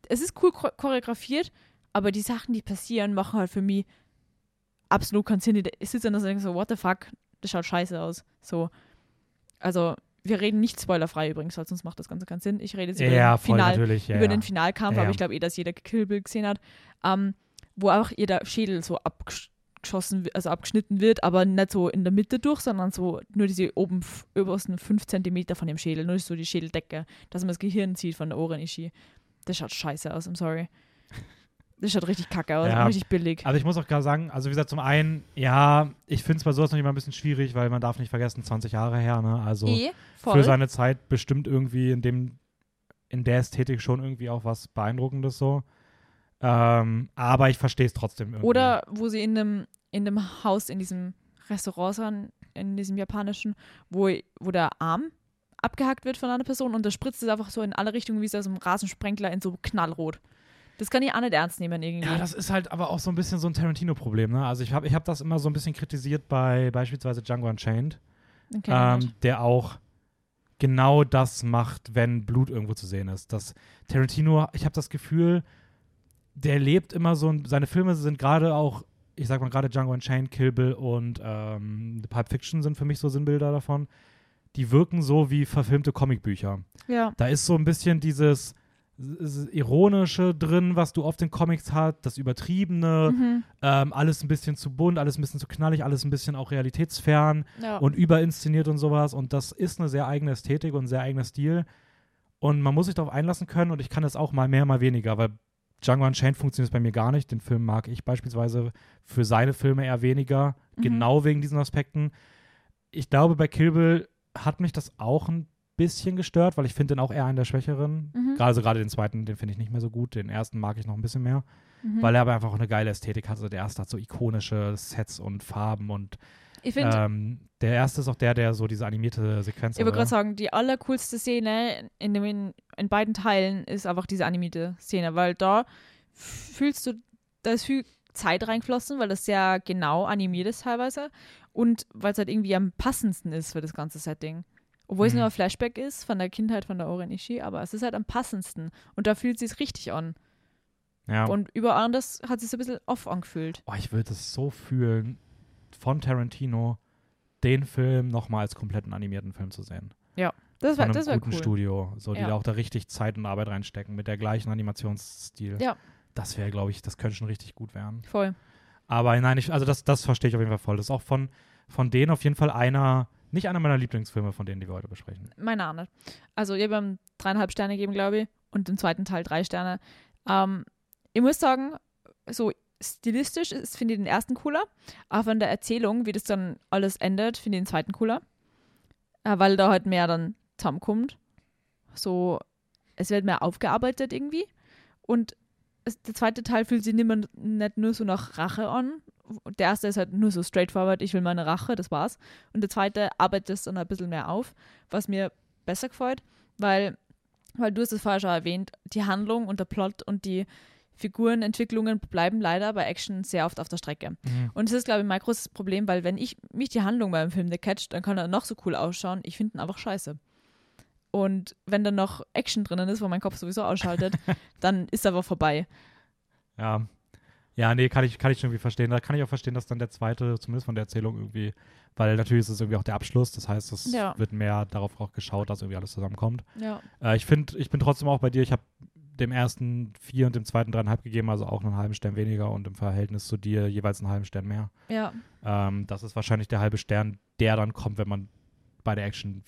es ist cool chor- choreografiert, aber die Sachen, die passieren, machen halt für mich absolut keinen Sinn. Ich sitze dann und denke so, what the fuck, das schaut scheiße aus. So, also wir reden nicht spoilerfrei übrigens, weil sonst macht das Ganze keinen Sinn. Ich rede jetzt über, Ja, den, Final. Ja, über ja. den Finalkampf, aber ich glaube eh, dass jeder Kill Bill gesehen hat, ähm, wo auch jeder Schädel so abgeschossen, also abgeschnitten wird, aber nicht so in der Mitte durch, sondern so nur diese oben obersten 5 Zentimeter von dem Schädel, nur so die Schädeldecke, dass man das Gehirn sieht von der Ohren-Ishi. Das schaut scheiße aus, I'm sorry. Das schaut richtig kacke aus, Ja. richtig billig. Also ich muss auch gerade sagen, also wie gesagt, zum einen, ja, ich finde es bei sowas noch immer ein bisschen schwierig, weil man darf nicht vergessen, 20 Jahre her, ne? Also eh, für seine Zeit bestimmt irgendwie in dem, in der Ästhetik schon irgendwie auch was Beeindruckendes so. Ähm, aber ich verstehe es trotzdem irgendwie. Oder wo sie in einem, in einem Haus, in diesem Restaurant sind, in diesem japanischen, wo, wo der Arm abgehackt wird von einer Person und da spritzt es einfach so in alle Richtungen wie so aus einem Rasensprenkler in so knallrot. Das kann ich auch nicht ernst nehmen irgendwie. Ja, das ist halt aber auch so ein bisschen so ein Tarantino-Problem, ne? Also ich habe ich hab das immer so ein bisschen kritisiert bei beispielsweise Django Unchained, ich ähm, der auch genau das macht, wenn Blut irgendwo zu sehen ist. Das Tarantino, ich habe das Gefühl, der lebt immer so, ein- seine Filme sind gerade auch, ich sag mal gerade Django Unchained, Kill Bill und ähm, Pulp Fiction sind für mich so Sinnbilder davon. Die wirken so wie verfilmte Comicbücher. ja. Da ist so ein bisschen dieses Ironische drin, was du oft in Comics hast, das Übertriebene, Mhm. ähm, alles ein bisschen zu bunt, alles ein bisschen zu knallig, alles ein bisschen auch realitätsfern ja. und überinszeniert und sowas. Und das ist eine sehr eigene Ästhetik und ein sehr eigener Stil. Und man muss sich darauf einlassen können und ich kann das auch mal mehr, mal weniger, weil Django Unchained funktioniert bei mir gar nicht. Den Film mag ich beispielsweise für seine Filme eher weniger, Mhm. genau wegen diesen Aspekten. Ich glaube, bei Kill Bill hat mich das auch ein bisschen gestört, weil ich finde den auch eher einen der schwächeren. Mhm. Gerade also gerade den zweiten, den finde ich nicht mehr so gut. Den ersten mag ich noch ein bisschen mehr, Mhm. weil er aber einfach auch eine geile Ästhetik hat. Also der erste hat so ikonische Sets und Farben und ich finde, ähm, der erste ist auch der, der so diese animierte Sequenz ich wollte hat, gerade sagen, die allercoolste Szene in, dem, in, in beiden Teilen ist einfach diese animierte Szene, weil da fühlst du, da ist viel Zeit reingeflossen, weil das sehr genau animiert ist teilweise und weil es halt irgendwie am passendsten ist für das ganze Setting. Obwohl es Mhm. nur ein Flashback ist von der Kindheit von der Oren Ishii, aber es ist halt am passendsten und da fühlt es sich richtig an. Ja. Und überall anders hat es sich so ein bisschen off angefühlt. Oh, ich würde es so fühlen, von Tarantino den Film nochmal als kompletten animierten Film zu sehen. Das Von wäre einem das wär guten cool. Studio, so die Ja. da auch da richtig Zeit und Arbeit reinstecken, mit der gleichen Animationsstil. Ja. Das wäre, glaube ich, das könnte schon richtig gut werden. Voll. Aber nein, ich, also das, das verstehe ich auf jeden Fall voll. Das ist auch von, von denen auf jeden Fall einer, nicht einer meiner Lieblingsfilme, von denen, die wir heute besprechen. Meine auch nicht. Also, ich habe ihm dreieinhalb Sterne gegeben, glaube ich, und im zweiten Teil drei Sterne. Ähm, ich muss sagen, so stilistisch ist- finde ich den ersten cooler, aber von der Erzählung, wie das dann alles endet, finde ich den zweiten cooler. Äh, weil da halt mehr dann zusammenkommt. So, es wird mehr aufgearbeitet irgendwie. Und es, der zweite Teil fühlt sich nicht, mehr, nicht nur so nach Rache an. Der erste ist halt nur so straightforward, ich will meine Rache, das war's. Und der zweite arbeitet es dann ein bisschen mehr auf, was mir besser gefällt, weil, weil du hast es vorher schon erwähnt, die Handlung und der Plot und die Figurenentwicklungen bleiben leider bei Action sehr oft auf der Strecke. Und das ist, glaube ich, mein großes Problem, weil wenn ich mich die Handlung beim Film nicht catcht, dann kann er noch so cool ausschauen. Ich finde ihn einfach scheiße. Und wenn dann noch Action drinnen ist, wo mein Kopf sowieso ausschaltet, dann ist er aber vorbei. Ja. Ja, nee, kann ich, kann ich schon irgendwie verstehen. Da kann ich auch verstehen, dass dann der zweite, zumindest von der Erzählung irgendwie, weil natürlich ist es irgendwie auch der Abschluss, das heißt, es Ja. wird mehr darauf auch geschaut, dass irgendwie alles zusammenkommt. Ja. Äh, ich finde, ich bin trotzdem auch bei dir, ich habe dem ersten vier und dem zweiten dreieinhalb gegeben, also auch einen halben Stern weniger und im Verhältnis zu dir jeweils einen halben Stern mehr. Ja. Ähm, das ist wahrscheinlich der halbe Stern, der dann kommt, wenn man bei der Action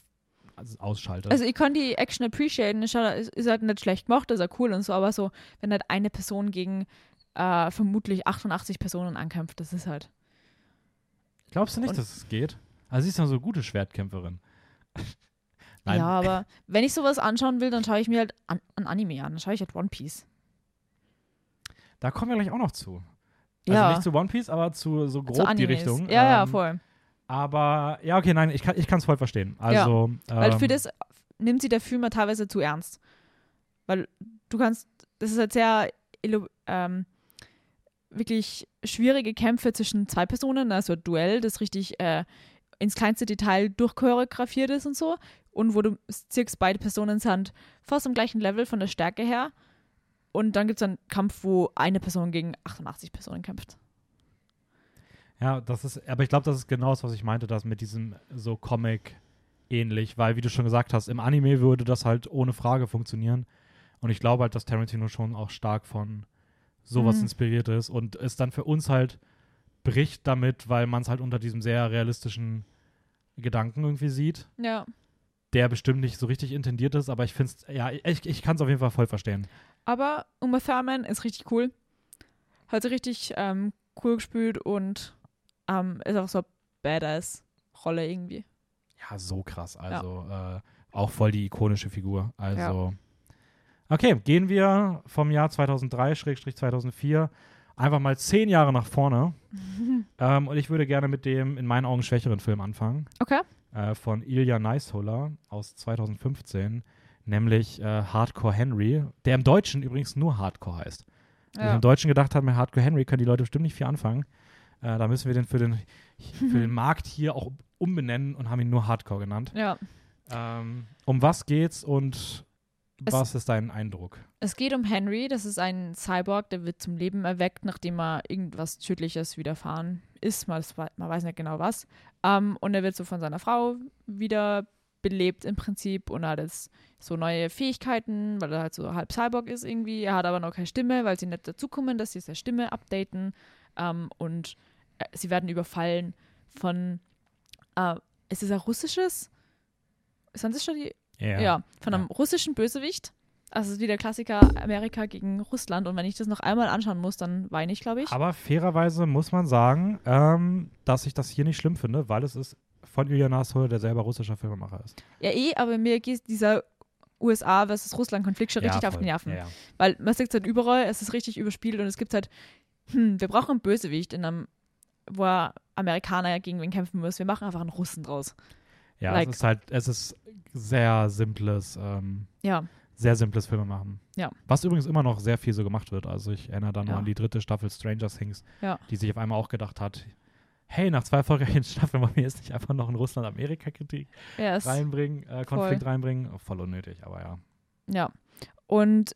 ausschaltet. Also ich kann die Action appreciaten, ist halt, ist halt nicht schlecht gemacht, ist ja cool und so, aber so, wenn halt eine Person gegen äh, vermutlich 88 Personen ankämpft, das ist halt. Glaubst du nicht, und- dass es geht? Also sie ist ja so eine gute Schwertkämpferin. Nein. Ja, aber wenn ich sowas anschauen will, dann schaue ich mir halt an, an Anime an. Dann schaue ich halt One Piece. Da kommen wir gleich auch noch zu. Also Ja. nicht zu One Piece, aber zu so grob Zu die. Richtung. Ja, ja, Ähm, voll. Aber ja, okay, nein, ich kann es voll verstehen. Also, Weil ähm, für das nimmt sie der Film ja teilweise zu ernst. Weil du kannst, das ist halt sehr ähm, wirklich schwierige Kämpfe zwischen zwei Personen, also ein Duell, das richtig äh, ins kleinste Detail durchchoreografiert ist und so. Und wo du siehst, beide Personen sind fast am gleichen Level von der Stärke her. Und dann gibt es einen Kampf, wo eine Person gegen 88 Personen kämpft. Ja, das ist, aber ich glaube, das ist genau das, was ich meinte, das mit diesem so Comic ähnlich, weil, wie du schon gesagt hast, im Anime würde das halt ohne Frage funktionieren. Und ich glaube halt, dass Tarantino schon auch stark von sowas Mhm. inspiriert ist und es dann für uns halt bricht damit, weil man es halt unter diesem sehr realistischen Gedanken irgendwie sieht, Ja. der bestimmt nicht so richtig intendiert ist, aber ich finde es, ja, ich, ich kann es auf jeden Fall voll verstehen. Aber Uma Thurman ist richtig cool. Hat sie richtig ähm, cool gespielt und ähm, ist auch so eine Badass-Rolle irgendwie. Ja, so krass. Also äh, auch voll die ikonische Figur. Also. Ja. Okay, gehen wir vom Jahr 2003-2004 einfach mal zehn Jahre nach vorne. ähm, und ich würde gerne mit dem in meinen Augen schwächeren Film anfangen. Okay. Äh, von Ilya Neishuller aus 2015. Nämlich äh, Hardcore Henry, der im Deutschen übrigens nur Hardcore heißt. Ich Ja. im Deutschen gedacht habe, mit Hardcore Henry können die Leute bestimmt nicht viel anfangen. Äh, da müssen wir den für den, für den Markt hier auch umbenennen und haben ihn nur Hardcore genannt. ja. Ähm, um was geht's und Es- was ist dein Eindruck? Es geht um Henry, das ist ein Cyborg, der wird zum Leben erweckt, nachdem er irgendwas Tödliches widerfahren ist. Man, man weiß nicht genau was. Ähm, und er wird so von seiner Frau wieder belebt im Prinzip und hat jetzt so neue Fähigkeiten, weil er halt so halb Cyborg ist irgendwie. Er hat aber noch keine Stimme, weil sie nicht dazukommen, dass sie seine Stimme updaten. Ähm, und äh, sie werden überfallen von, äh, ist es ein russisches? Sind das schon die ja, von einem Ja. russischen Bösewicht. Also es ist wie der Klassiker Amerika gegen Russland. Und wenn ich das noch einmal anschauen muss, dann weine ich, glaube ich. Aber fairerweise muss man sagen, ähm, dass ich das hier nicht schlimm finde, weil es ist von Ilya Nashol, der selber russischer Filmemacher ist. Ja, eh, aber mir geht dieser USA versus Russland-Konflikt schon richtig ja, auf voll. die Nerven. Ja, ja. Weil man sieht es halt überall, es ist richtig überspielt und es gibt halt, hm, wir brauchen einen Bösewicht in einem, wo Amerikaner gegen wen kämpfen muss. Wir machen einfach einen Russen draus. Ja Like- es ist halt, es ist sehr simples, ähm, Ja, sehr simples Filmemachen. Ja. Was übrigens immer noch sehr viel so gemacht wird. Also ich erinnere da nur Ja. an die dritte Staffel Stranger Things, Ja. die sich auf einmal auch gedacht hat, hey, nach zwei erfolgreichen Staffeln wollen wir jetzt nicht einfach noch einen Russland-Amerika-Kritik er ist, reinbringen, äh, Konflikt reinbringen. Oh, voll unnötig, aber ja. Ja. Und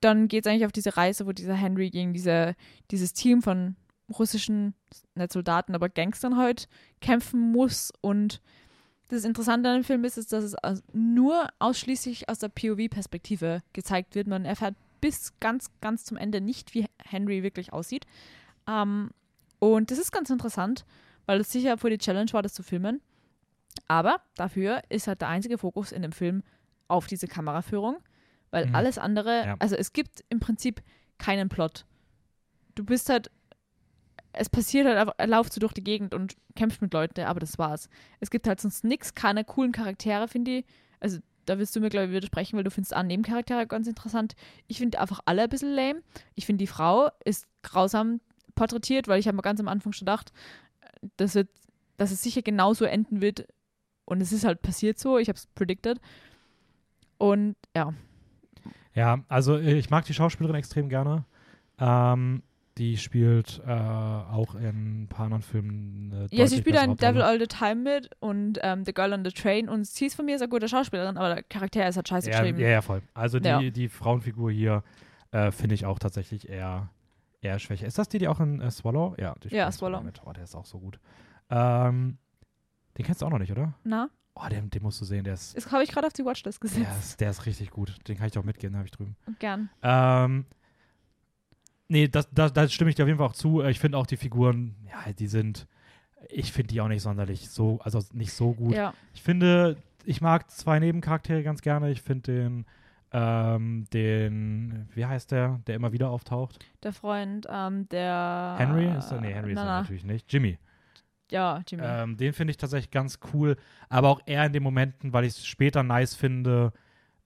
dann geht es eigentlich auf diese Reise, wo dieser Henry gegen diese, dieses Team von russischen, nicht Soldaten, aber Gangstern halt kämpfen muss. Und das Interessante an dem Film ist, ist dass es aus- nur ausschließlich aus der POV-Perspektive gezeigt wird. Man erfährt bis ganz, ganz zum Ende nicht, wie Henry wirklich aussieht. Ähm, und das ist ganz interessant, weil es sicher vor die Challenge war, das zu filmen. Aber dafür ist halt der einzige Fokus in dem Film auf diese Kameraführung, weil Mhm. alles andere, Ja. also es gibt im Prinzip keinen Plot. Du bist halt, es passiert halt, er lauft so durch die Gegend und kämpft mit Leuten, aber das war's. Es gibt halt sonst nichts, keine coolen Charaktere, finde ich. Also da wirst du mir, glaube ich, widersprechen, weil du findest auch Nebencharaktere ganz interessant. Ich finde einfach alle ein bisschen lame. Ich finde, die Frau ist grausam porträtiert, weil ich habe mir ganz am Anfang schon gedacht, das wird, dass es sicher genauso enden wird. Und es ist halt passiert so. Ich habe es predicted. Und ja, Ja, also äh, ich mag die Schauspielerin extrem gerne. Ähm, die spielt äh, auch in ein paar anderen Filmen. Ja, sie spielt Hauptrolle. Devil All the Time mit und ähm, The Girl on the Train. Und sie ist von mir sehr gute Schauspielerin, aber der Charakter ist halt scheiße Ja, geschrieben. ja, ja, voll. Also die, Ja. die Frauenfigur hier äh, finde ich auch tatsächlich eher, eher schwächer. Ist das die, die auch in äh, Swallow? Ja, die Ja, spielt Swallow. Mit. Oh, der ist auch so gut. Ähm, den kennst du auch noch nicht, oder? Na, Oh, den, den musst du sehen, der ist, das habe ich gerade auf die Watchlist der, gesetzt. ist, der ist richtig gut. Den kann ich auch mitgeben, den habe ich drüben. Gern. Ähm, nee, das, das, da stimme ich dir auf jeden Fall auch zu. Äh, Ich finde auch die Figuren, ja, die sind, ich finde die auch nicht sonderlich so, also nicht so gut. Ja, Ich finde, ich mag zwei Nebencharaktere ganz gerne. Ich finde den, ähm, den, wie heißt der, der immer wieder auftaucht? der Freund, ähm, der. Henry? Ist er? Nee, Henry ist na, er na. natürlich nicht. Jimmy. Ja, Jimmy. Ähm, den finde ich tatsächlich ganz cool. Aber auch eher in den Momenten, weil ich es später nice finde,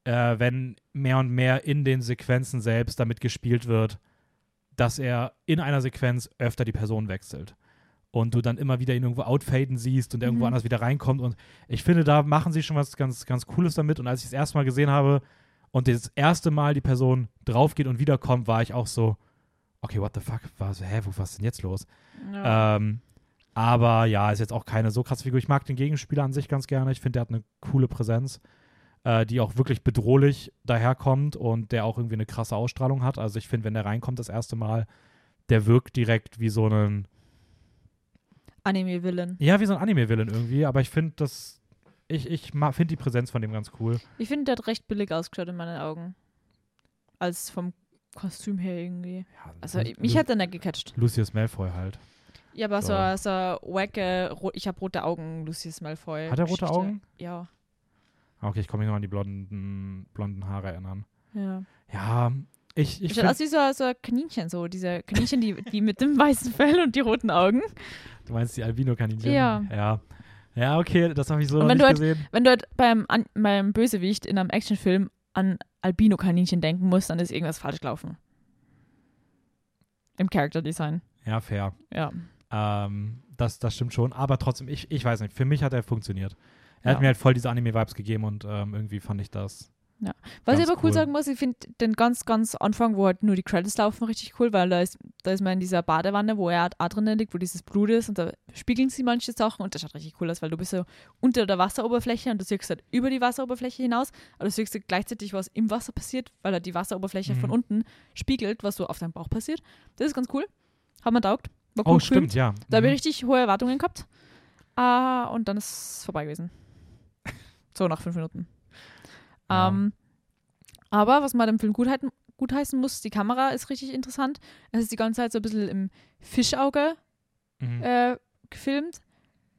äh, wenn mehr und mehr in den Sequenzen selbst damit gespielt wird, dass er in einer Sequenz öfter die Person wechselt. Und du dann immer wieder ihn irgendwo outfaden siehst und irgendwo Mhm. anders wieder reinkommt. Und ich finde, da machen sie schon was ganz, ganz Cooles damit. Und als ich das erste Mal gesehen habe und das erste Mal die Person draufgeht und wiederkommt, war ich auch so, okay, what the fuck? War so, hä, wo, was ist denn jetzt los? ja. Ähm, aber ja, ist jetzt auch keine so krasse Figur. Ich mag den Gegenspieler an sich ganz gerne. Ich finde, der hat eine coole Präsenz, äh, die auch wirklich bedrohlich daherkommt und der auch irgendwie eine krasse Ausstrahlung hat. Also ich finde, wenn der reinkommt das erste Mal, der wirkt direkt wie so ein, Anime-Villain. Ja, wie so ein Anime-Villain irgendwie, aber ich finde das. Ich, ich finde die Präsenz von dem ganz cool. Ich finde, der hat recht billig ausgeschaut in meinen Augen. Als vom Kostüm her irgendwie. Ja, Also, mich Lu- hat er nicht gecatcht. Lucius Malfoy halt. Ja, aber so, So. so wacke, ich habe rote Augen, Lucius Malfoy. Hat er rote Geschichte. Augen? Ja. Okay, ich komme mich noch an die blonden, blonden Haare erinnern. ja. Ja, ich, ich Schaut aus wie so, so ein Kaninchen, so diese Kaninchen, die, die mit dem weißen Fell und die roten Augen. Du meinst die Albino-Kaninchen? Ja. Ja. Ja, okay, das habe ich so Und noch nicht du halt- gesehen. Wenn du halt beim, an, beim Bösewicht in einem Actionfilm an Albino-Kaninchen denken musst, dann ist irgendwas falsch gelaufen. Im Character-Design. Ja, fair. Ja. Ähm, das, das stimmt schon. Aber trotzdem, ich, ich weiß nicht, für mich hat er funktioniert. Er hat Ja. mir halt voll diese Anime-Vibes gegeben und ähm, irgendwie fand ich das. Was ich aber cool cool. sagen muss, ich finde den ganz, ganz Anfang, wo halt nur die Credits laufen, richtig cool, weil da ist, da ist man in dieser Badewanne, wo er halt auch drinnen liegt, wo dieses Blut ist und da spiegeln sie manche Sachen und das schaut richtig cool aus, weil du bist so unter der Wasseroberfläche und du siehst halt über die Wasseroberfläche hinaus, aber du siehst halt gleichzeitig, was im Wasser passiert, weil halt die Wasseroberfläche Mhm. von unten spiegelt, was so auf deinem Bauch passiert. Das ist ganz cool. Hat man taugt. War Oh, cool stimmt, gefilmt. ja. Da habe ich Mhm. richtig hohe Erwartungen gehabt. Ah, und dann ist es vorbei gewesen. So nach fünf Minuten. Ja. Ähm, aber was man dem Film gut, halten, gut heißen muss, die Kamera ist richtig interessant. Es ist die ganze Zeit so ein bisschen im Fischauge Mhm. äh, gefilmt.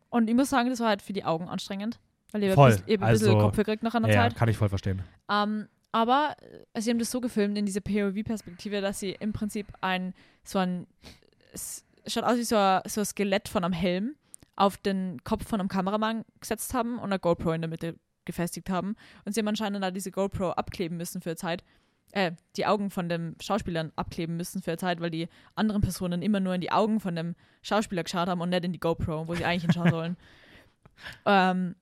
Und ich muss sagen, das war halt für die Augen anstrengend. Weil ich Voll. ein bisschen, ich hab ein bisschen Also, Kopf gekriegt nach einer ja, Zeit. kann ich voll verstehen. Ähm, aber äh, sie haben das so gefilmt in dieser POV-Perspektive, dass sie im Prinzip ein so ein es schaut aus wie so ein, so ein Skelett von einem Helm auf den Kopf von einem Kameramann gesetzt haben und eine GoPro in der Mitte gefestigt haben. Und sie haben anscheinend da diese GoPro abkleben müssen für Zeit. Äh, die Augen von dem Schauspielern abkleben müssen für Zeit, weil die anderen Personen immer nur in die Augen von dem Schauspieler geschaut haben und nicht in die GoPro, wo sie eigentlich hinschauen sollen. ähm,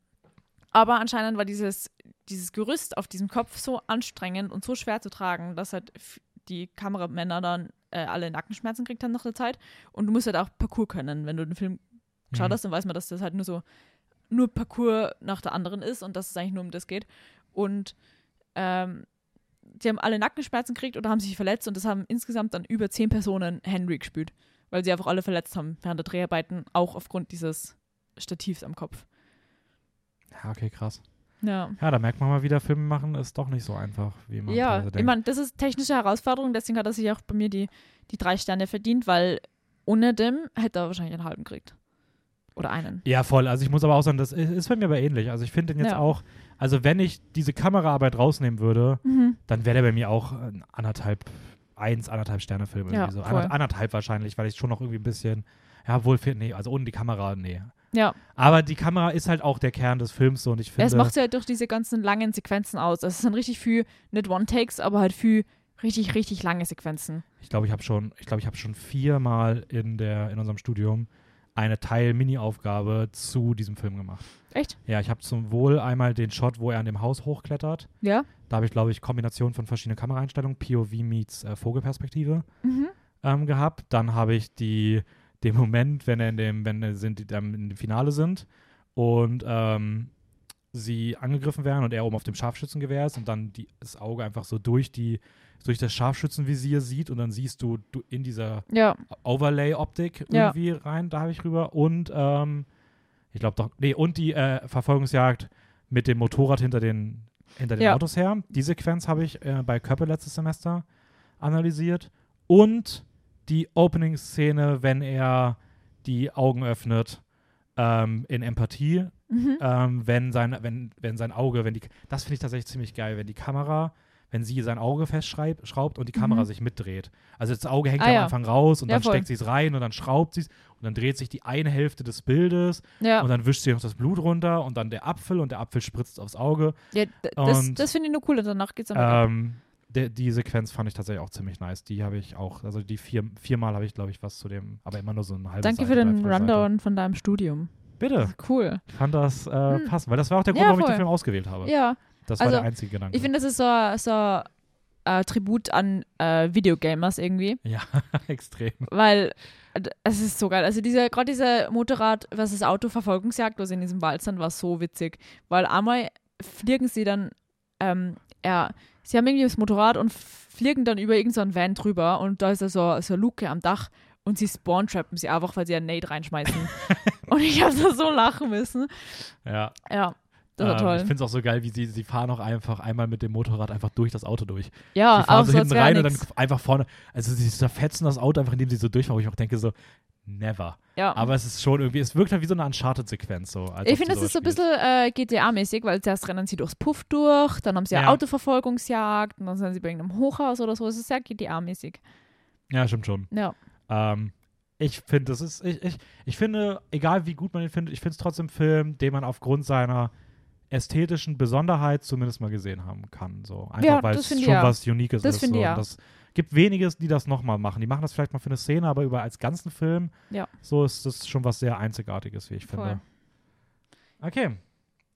aber anscheinend war dieses, dieses Gerüst auf diesem Kopf so anstrengend und so schwer zu tragen, dass halt die Kameramänner dann äh, alle Nackenschmerzen gekriegt haben nach der Zeit. Und du musst halt auch Parcours können. Wenn du den Film geschaut Mhm. hast, dann weiß man, dass das halt nur so nur Parcours nach der anderen ist und dass es eigentlich nur um das geht. Und ähm, die haben alle Nackenschmerzen gekriegt oder haben sich verletzt und das haben insgesamt dann über zehn Personen Henry gespielt, weil sie einfach alle verletzt haben während der Dreharbeiten, auch aufgrund dieses Stativs am Kopf. Ja, okay, krass. Ja. Ja, da merkt man mal wieder, Filme machen ist doch nicht so einfach, wie man Ja, teilweise ich denkt. meine, das ist technische Herausforderung, deswegen hat er sich auch bei mir die, die drei Sterne verdient, weil ohne dem hätte er wahrscheinlich einen halben gekriegt. Oder einen. Ja, voll. Also ich muss aber auch sagen, das ist bei mir aber ähnlich. Also ich finde den jetzt Ja. auch, also wenn ich diese Kameraarbeit rausnehmen würde, Mhm. dann wäre der bei mir auch ein anderthalb, eins, anderthalb Sterne Film Ja, so. voll. Ander, anderthalb wahrscheinlich, weil ich schon noch irgendwie ein bisschen, ja, wohl, nee, also ohne die Kamera, nee. Ja, Aber die Kamera ist halt auch der Kern des Films so und ich Ja, finde, es macht ja halt durch diese ganzen langen Sequenzen aus. Also es sind richtig viel, nicht One-Takes, aber halt viel richtig, richtig lange Sequenzen. ich glaube, ich habe schon, ich glaube, ich habe schon viermal in der, in unserem Studium eine Teil-Mini-Aufgabe zu diesem Film gemacht. Echt? Ja, ich habe sowohl einmal den Shot, wo er an dem Haus hochklettert. Ja? Da habe ich, glaube ich, Kombination von verschiedenen Kameraeinstellungen, POV meets äh, Vogelperspektive Mhm. ähm, gehabt. Dann habe ich die, den Moment, wenn er in dem, wenn er sind, die dann in dem Finale sind und ähm, sie angegriffen werden und er oben auf dem Scharfschützengewehr ist und dann die, das Auge einfach so durch die durch das Scharfschützenvisier sieht und dann siehst du, du in dieser Ja. Overlay-Optik Ja. irgendwie rein, da habe ich rüber. Und ähm, ich glaube doch, nee, und die äh, Verfolgungsjagd mit dem Motorrad hinter den, hinter den Ja. Autos her. Die Sequenz habe ich äh, bei Köppe letztes Semester analysiert. Und die Opening-Szene, wenn er die Augen öffnet ähm, in Empathie, Mhm. ähm, wenn, sein, wenn, wenn sein Auge, wenn die, das finde ich tatsächlich ziemlich geil, wenn die Kamera, wenn sie sein Auge festschraubt und die Kamera Mhm. sich mitdreht. Also das Auge hängt Ah, ja am. Anfang raus und Ja, dann voll. steckt sie es rein und dann schraubt sie es und dann dreht sich die eine Hälfte des Bildes Ja. und dann wischt sie noch das Blut runter und dann der Apfel und der Apfel spritzt aufs Auge. ja das das finde ich nur cool. und Danach geht's dann weiter. Ähm, der, die Sequenz fand ich tatsächlich auch ziemlich nice. Die habe ich auch, also die vier, viermal habe ich, glaube ich, was zu dem, aber immer nur so ein halbes Danke Seite, für den dreiviertel Seite. Rundown von deinem Studium. Bitte, Cool. ich fand das äh, Hm. passend, weil das war auch der Grund, Ja, warum ich den. Film ausgewählt habe. Ja. Das war Also, der einzige Gedanke. Ich finde, das ist so, so äh, Tribut an äh, Videogamers irgendwie. Ja, extrem. Weil es ist so geil. Also diese, gerade diese Motorrad versus Auto-Verfolgungsjagd, was in diesem Wald sind, war so witzig. Weil einmal fliegen sie dann, ähm, ja, sie haben irgendwie das Motorrad und fliegen dann über irgendeinen so Van drüber und da ist da so, so eine Luke am Dach und sie spawn-trappen sie einfach, weil sie einen Nate reinschmeißen. Und ich habe da so lachen müssen. Ja. Ja, das war Ähm, toll. Ich finde es auch so geil, wie sie, sie fahren auch einfach einmal mit dem Motorrad einfach durch das Auto durch. ja, sie fahren auch so hinten rein und dann einfach vorne. Also sie zerfetzen das Auto einfach, indem sie so durchfahren, wo ich auch denke so, never. Ja. Aber es ist schon irgendwie, es wirkt halt wie so eine Uncharted-Sequenz. So, Ich finde, das ist so ein bisschen äh, GTA-mäßig, weil zuerst rennen sie durchs Puff durch, dann haben sie eine Ja. Autoverfolgungsjagd und dann sind sie bei irgendeinem Hochhaus oder so. Es ist sehr GTA-mäßig. Ja, stimmt schon. Ja. Ähm, ich finde, das ist, ich, ich, ich finde, egal wie gut man ihn findet, ich finde es trotzdem ein Film, den man aufgrund seiner ästhetischen Besonderheit zumindest mal gesehen haben kann. So. Einfach Ja, weil das es finde schon ja. was Uniques Das ist. finde so. ich ja. Und Das gibt weniges, die das nochmal machen. Die machen das vielleicht mal für eine Szene, aber über als ganzen Film, Ja. so ist das schon was sehr Einzigartiges, wie ich Voll. finde. Okay.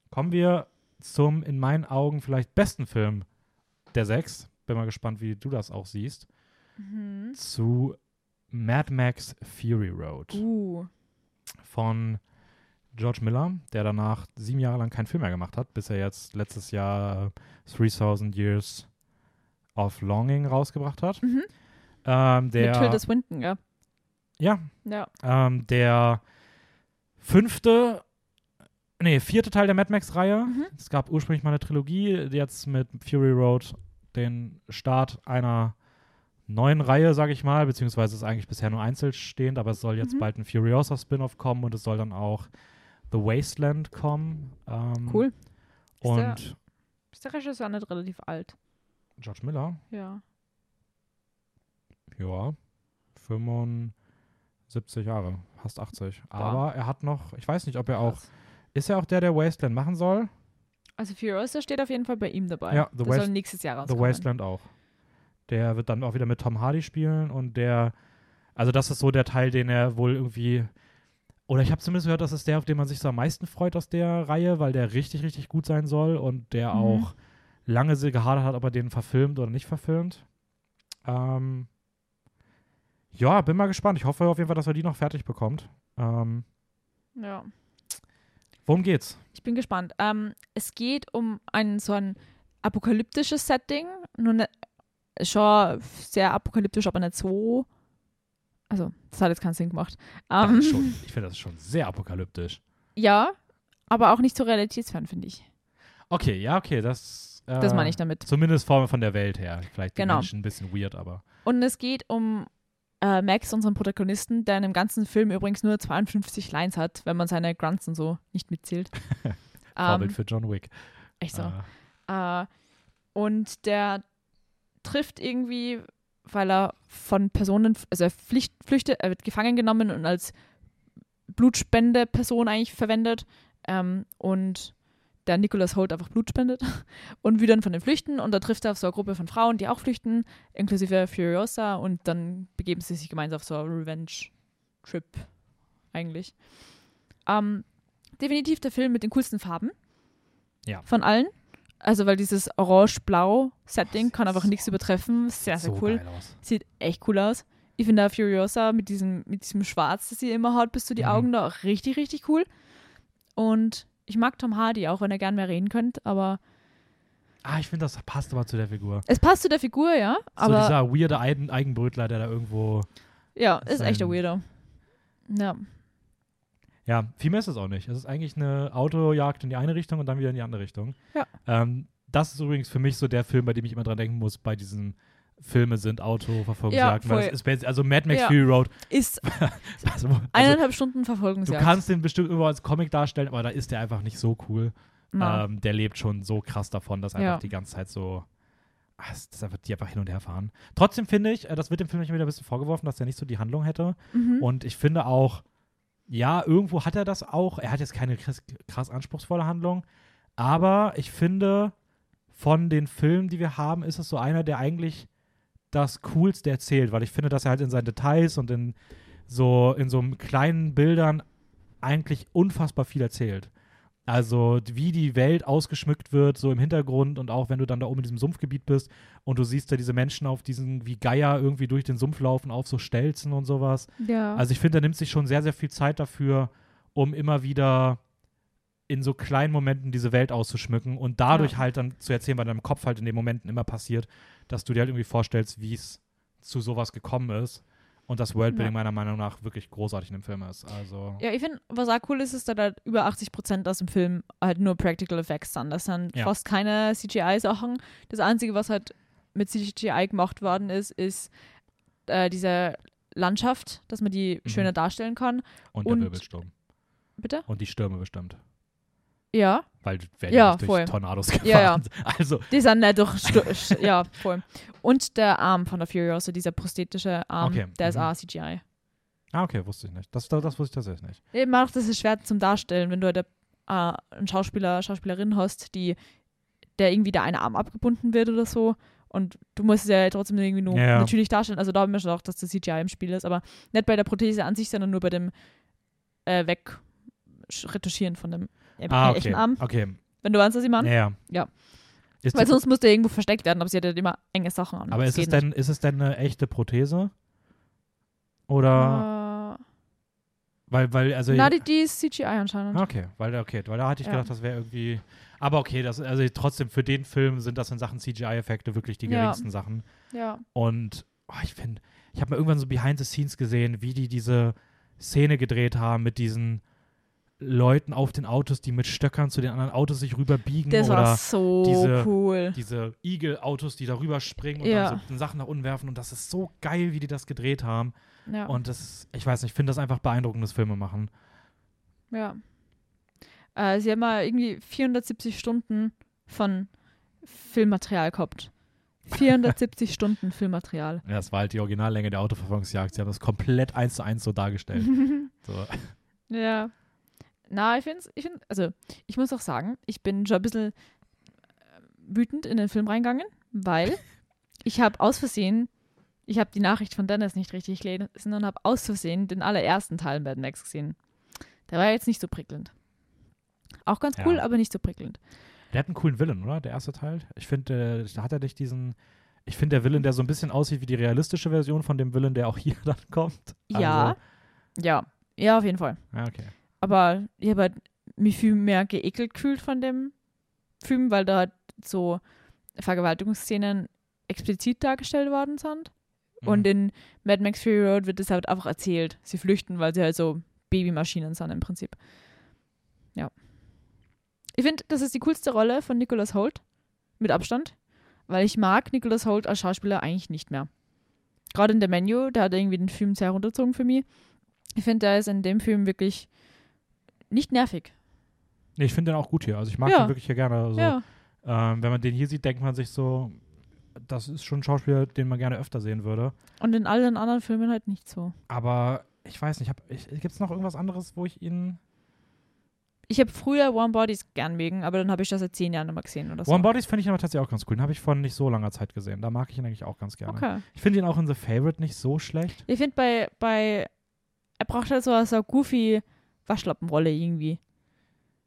Kommen wir zum, in meinen Augen, vielleicht besten Film der sechs. Bin mal gespannt, wie du das auch siehst. Mhm. Zu Mad Max Fury Road Uh. von George Miller, der danach sieben Jahre lang keinen Film mehr gemacht hat, bis er jetzt letztes Jahr 3000 Years of Longing rausgebracht hat. Mhm. Ähm, Mit der, Tilda Swinton, ja. ja, Ja. ähm, der fünfte, nee, vierte Teil der Mad Max-Reihe. Mhm. Es gab ursprünglich mal eine Trilogie, die jetzt mit Fury Road den Start einer neuen Reihe, sage ich mal, beziehungsweise ist eigentlich bisher nur einzelstehend, aber es soll jetzt Mhm. bald ein Furiosa-Spin-Off kommen und es soll dann auch The Wasteland kommen. Ähm, Cool. Ist der- Und Ist der Regisseur nicht relativ alt? George Miller, Ja. ja, 75 Jahre, fast 80. Aber er hat noch, ich weiß nicht, ob er auch, Krass. ist er auch der, der Wasteland machen soll? Also Furiosa steht auf jeden Fall bei ihm dabei. Ja, The das soll nächstes Jahr The rauskommen. Wasteland auch. Der wird dann auch wieder mit Tom Hardy spielen und der, also das ist so der Teil, den er wohl irgendwie, oder ich habe zumindest gehört, das ist der, auf den man sich so am meisten freut aus der Reihe, weil der richtig, richtig gut sein soll und der Mhm. auch lange so gehadert hat, ob er den verfilmt oder nicht verfilmt. Ähm, ja, bin mal gespannt. Ich hoffe auf jeden Fall, dass er die noch fertig bekommt. Ähm, Ja. worum geht's? Ich bin gespannt. Ähm, es geht um ein so ein apokalyptisches Setting. Nur ne, schon sehr apokalyptisch, aber nicht so. Also, das hat jetzt keinen Sinn gemacht. Ähm, schon, ich finde das schon sehr apokalyptisch. ja, aber auch nicht so realitätsfern, finde ich. Okay, ja, okay, das. Äh, Das meine ich damit. Zumindest von, von der Welt her. Vielleicht die Genau. Menschen ein bisschen weird, aber. Und es geht um äh, Max, unseren Protagonisten, der in dem ganzen Film übrigens nur 52 Lines hat, wenn man seine Grunts und so nicht mitzählt. Vorbild ähm, für John Wick. echt so. Äh, Äh, und der trifft irgendwie, weil er von Personen, also er flücht, flüchtet, er wird gefangen genommen und als Blutspende-Person eigentlich verwendet. Ähm, und der Nicholas Holt einfach Blut spendet und will dann von den flüchten. Und da trifft er auf so eine Gruppe von Frauen, die auch flüchten, inklusive Furiosa. Und dann begeben sie sich gemeinsam auf so einen Revenge-Trip eigentlich. Ähm, definitiv der Film mit den coolsten Farben. Ja. Von allen. Also, weil dieses Orange-Blau-Setting kann einfach so- nichts übertreffen. Sehr, sehr so cool. Sieht echt cool aus. Ich finde da Furiosa mit diesem, mit diesem Schwarz, das sie immer hat, bis zu die Mhm. Augen da auch richtig, richtig cool. Und ich mag Tom Hardy, auch wenn er gern mehr reden könnte, aber Ah, ich finde, das passt aber zu der Figur. es passt zu der Figur, ja. so Aber dieser weirde Eigen Eigenbrötler, der da irgendwo. ja, ist echt sein- Weirdo. Ja. Ja, viel mehr ist es auch nicht. Es ist eigentlich eine Autojagd in die eine Richtung und dann wieder in die andere Richtung. Ja. Ähm, das ist übrigens für mich so der Film, bei dem ich immer dran denken muss, bei diesen Filme sind Autoverfolgungsjagden. Ja, also Mad Max Ja. Fury Road. Ist Also, also, eineinhalb Stunden du Verfolgungsjagd. kannst den bestimmt irgendwo als Comic darstellen, aber da ist der einfach nicht so cool. Ähm, der lebt schon so krass davon, dass einfach Ja. die ganze Zeit so. ah, Das ist einfach, die einfach hin und her fahren. Trotzdem finde ich, äh, das wird dem Film nicht wieder ein bisschen vorgeworfen, dass er nicht so die Handlung hätte. mhm. Und ich finde auch, ja, irgendwo hat er das auch. Er hat jetzt keine krass, krass anspruchsvolle Handlung. Aber ich finde, von den Filmen, die wir haben, ist es so einer, der eigentlich das Coolste erzählt, weil ich finde, dass er halt in seinen Details und in so, in so kleinen Bildern eigentlich unfassbar viel erzählt. Also, wie die Welt ausgeschmückt wird, so im Hintergrund und auch wenn du dann da oben in diesem Sumpfgebiet bist und du siehst da diese Menschen auf diesen, wie Geier irgendwie durch den Sumpf laufen, auf so Stelzen und sowas. ja. Also ich finde, er nimmt sich schon sehr, sehr viel Zeit dafür, um immer wieder in so kleinen Momenten diese Welt auszuschmücken und dadurch Ja. halt dann zu erzählen, weil in deinem Kopf halt in den Momenten immer passiert, dass du dir halt irgendwie vorstellst, wie es zu sowas gekommen ist. und das Worldbuilding Ja. meiner Meinung nach wirklich großartig in dem Film ist. Also, Ja, ich finde, was auch cool ist, ist, dass da über 80% aus dem Film halt nur Practical Effects sind. Das sind Ja. fast keine CGI-Sachen. Das Einzige, was halt mit CGI gemacht worden ist, ist äh, diese Landschaft, dass man die Mhm. schöner darstellen kann. und, und- der Wirbelsturm. Bitte? Und die Stürme bestimmt. Ja, Weil werden Ja, nicht voll. durch Tornados gefahren. Ja, ja. Also, die sind nicht durch. Ja, voll. Und der Arm von der Furiosa, dieser prosthetische Arm, Okay, der ist mhm. auch CGI. ah, okay, wusste ich nicht. Das, das, das wusste ich tatsächlich nicht. Eben auch, das ist schwer zum Darstellen, wenn du halt äh, einen Schauspieler, Schauspielerin hast, die, der irgendwie der eine Arm abgebunden wird oder so. Und du musst es ja trotzdem irgendwie nur ja. natürlich darstellen. Also da haben wir schon auch, dass das CGI im Spiel ist, aber nicht bei der Prothese an sich, sondern nur bei dem äh, Wegretuschieren von dem äh, Ah, echten okay. Arm. Okay. Wenn du weißt, was ich meine. Ja, ja. Ja. Ist Weil sonst muss der irgendwo versteckt werden, aber sie hat halt immer enge Sachen an. aber ist es, nicht. denn, ist es denn eine echte Prothese? Oder, Äh, weil, weil, also. na, die, die ist CGI anscheinend. Ah, Okay, weil, okay, weil da hatte ich Ja. gedacht, das wäre irgendwie. Aber okay, das, also trotzdem für den Film sind das in Sachen CGI-Effekte wirklich die Ja. geringsten Sachen. Ja. Und oh, ich finde, ich habe mal irgendwann so Behind the Scenes gesehen, wie die diese Szene gedreht haben mit diesen Leuten auf den Autos, die mit Stöckern zu den anderen Autos sich rüberbiegen Das oder war so diese- cool. diese Eagle-Autos, die darüber springen und Ja. dann so Sachen nach unten werfen. Und das ist so geil, wie die das gedreht haben. Ja. Und das, ich weiß nicht, ich finde das einfach beeindruckendes Filme machen. Ja. Äh, sie haben mal irgendwie 470 Stunden von Filmmaterial gehabt. 470 Stunden Filmmaterial. Ja, das war halt die Originallänge der Autoverfolgungsjagd. Sie haben das komplett eins zu eins so dargestellt. so. ja. Na, ich finde, ich find, also ich muss auch sagen, ich bin schon ein bisschen äh, wütend in den Film reingegangen, weil ich habe aus Versehen, ich habe die Nachricht von Dennis nicht richtig gelesen und habe aus Versehen den allerersten Teil Mad Max gesehen. Der war jetzt nicht so prickelnd. Auch ganz cool, Ja. aber nicht so prickelnd. Der hat einen coolen Villain, oder? Der erste Teil. Ich finde, äh, da hat er nicht diesen. Ich finde, der Villain, der so ein bisschen aussieht wie die realistische Version von dem Villain, der auch hier dann kommt. Ja. Ja. Ja, auf jeden Fall. Also, ja, okay. Ich habe halt mich viel mehr geekelt gefühlt von dem Film, weil da halt so Vergewaltigungsszenen explizit dargestellt worden sind. Und Mhm. in Mad Max Fury Road wird das halt einfach erzählt. Sie flüchten, weil sie halt so Babymaschinen sind im Prinzip. Ja. Ich finde, das ist die coolste Rolle von Nicholas Holt. Mit Abstand. Weil ich mag Nicholas Holt als Schauspieler eigentlich nicht mehr. Gerade in der Menu, der hat irgendwie den Film sehr runtergezogen für mich. Ich finde, der ist in dem Film wirklich nicht nervig. Nee, ich finde den auch gut hier. Also ich mag Ja. den wirklich hier gerne. Also, Ja. ähm, wenn man den hier sieht, denkt man sich so, das ist schon ein Schauspieler, den man gerne öfter sehen würde. Und in allen anderen Filmen halt nicht so. Aber ich weiß nicht, ich, gibt es noch irgendwas anderes, wo ich ihn. Ich habe früher Warm Bodies gern mögen, aber dann habe ich das seit zehn Jahren mehr gesehen oder so. Warm Bodies finde ich aber tatsächlich auch ganz cool. Den habe ich vor nicht so langer Zeit gesehen. Da mag ich ihn eigentlich auch ganz gerne. Okay. Ich finde ihn auch in The Favorite nicht so schlecht. Ich finde bei, bei, er braucht halt so, so eine goofy Waschlappenrolle irgendwie.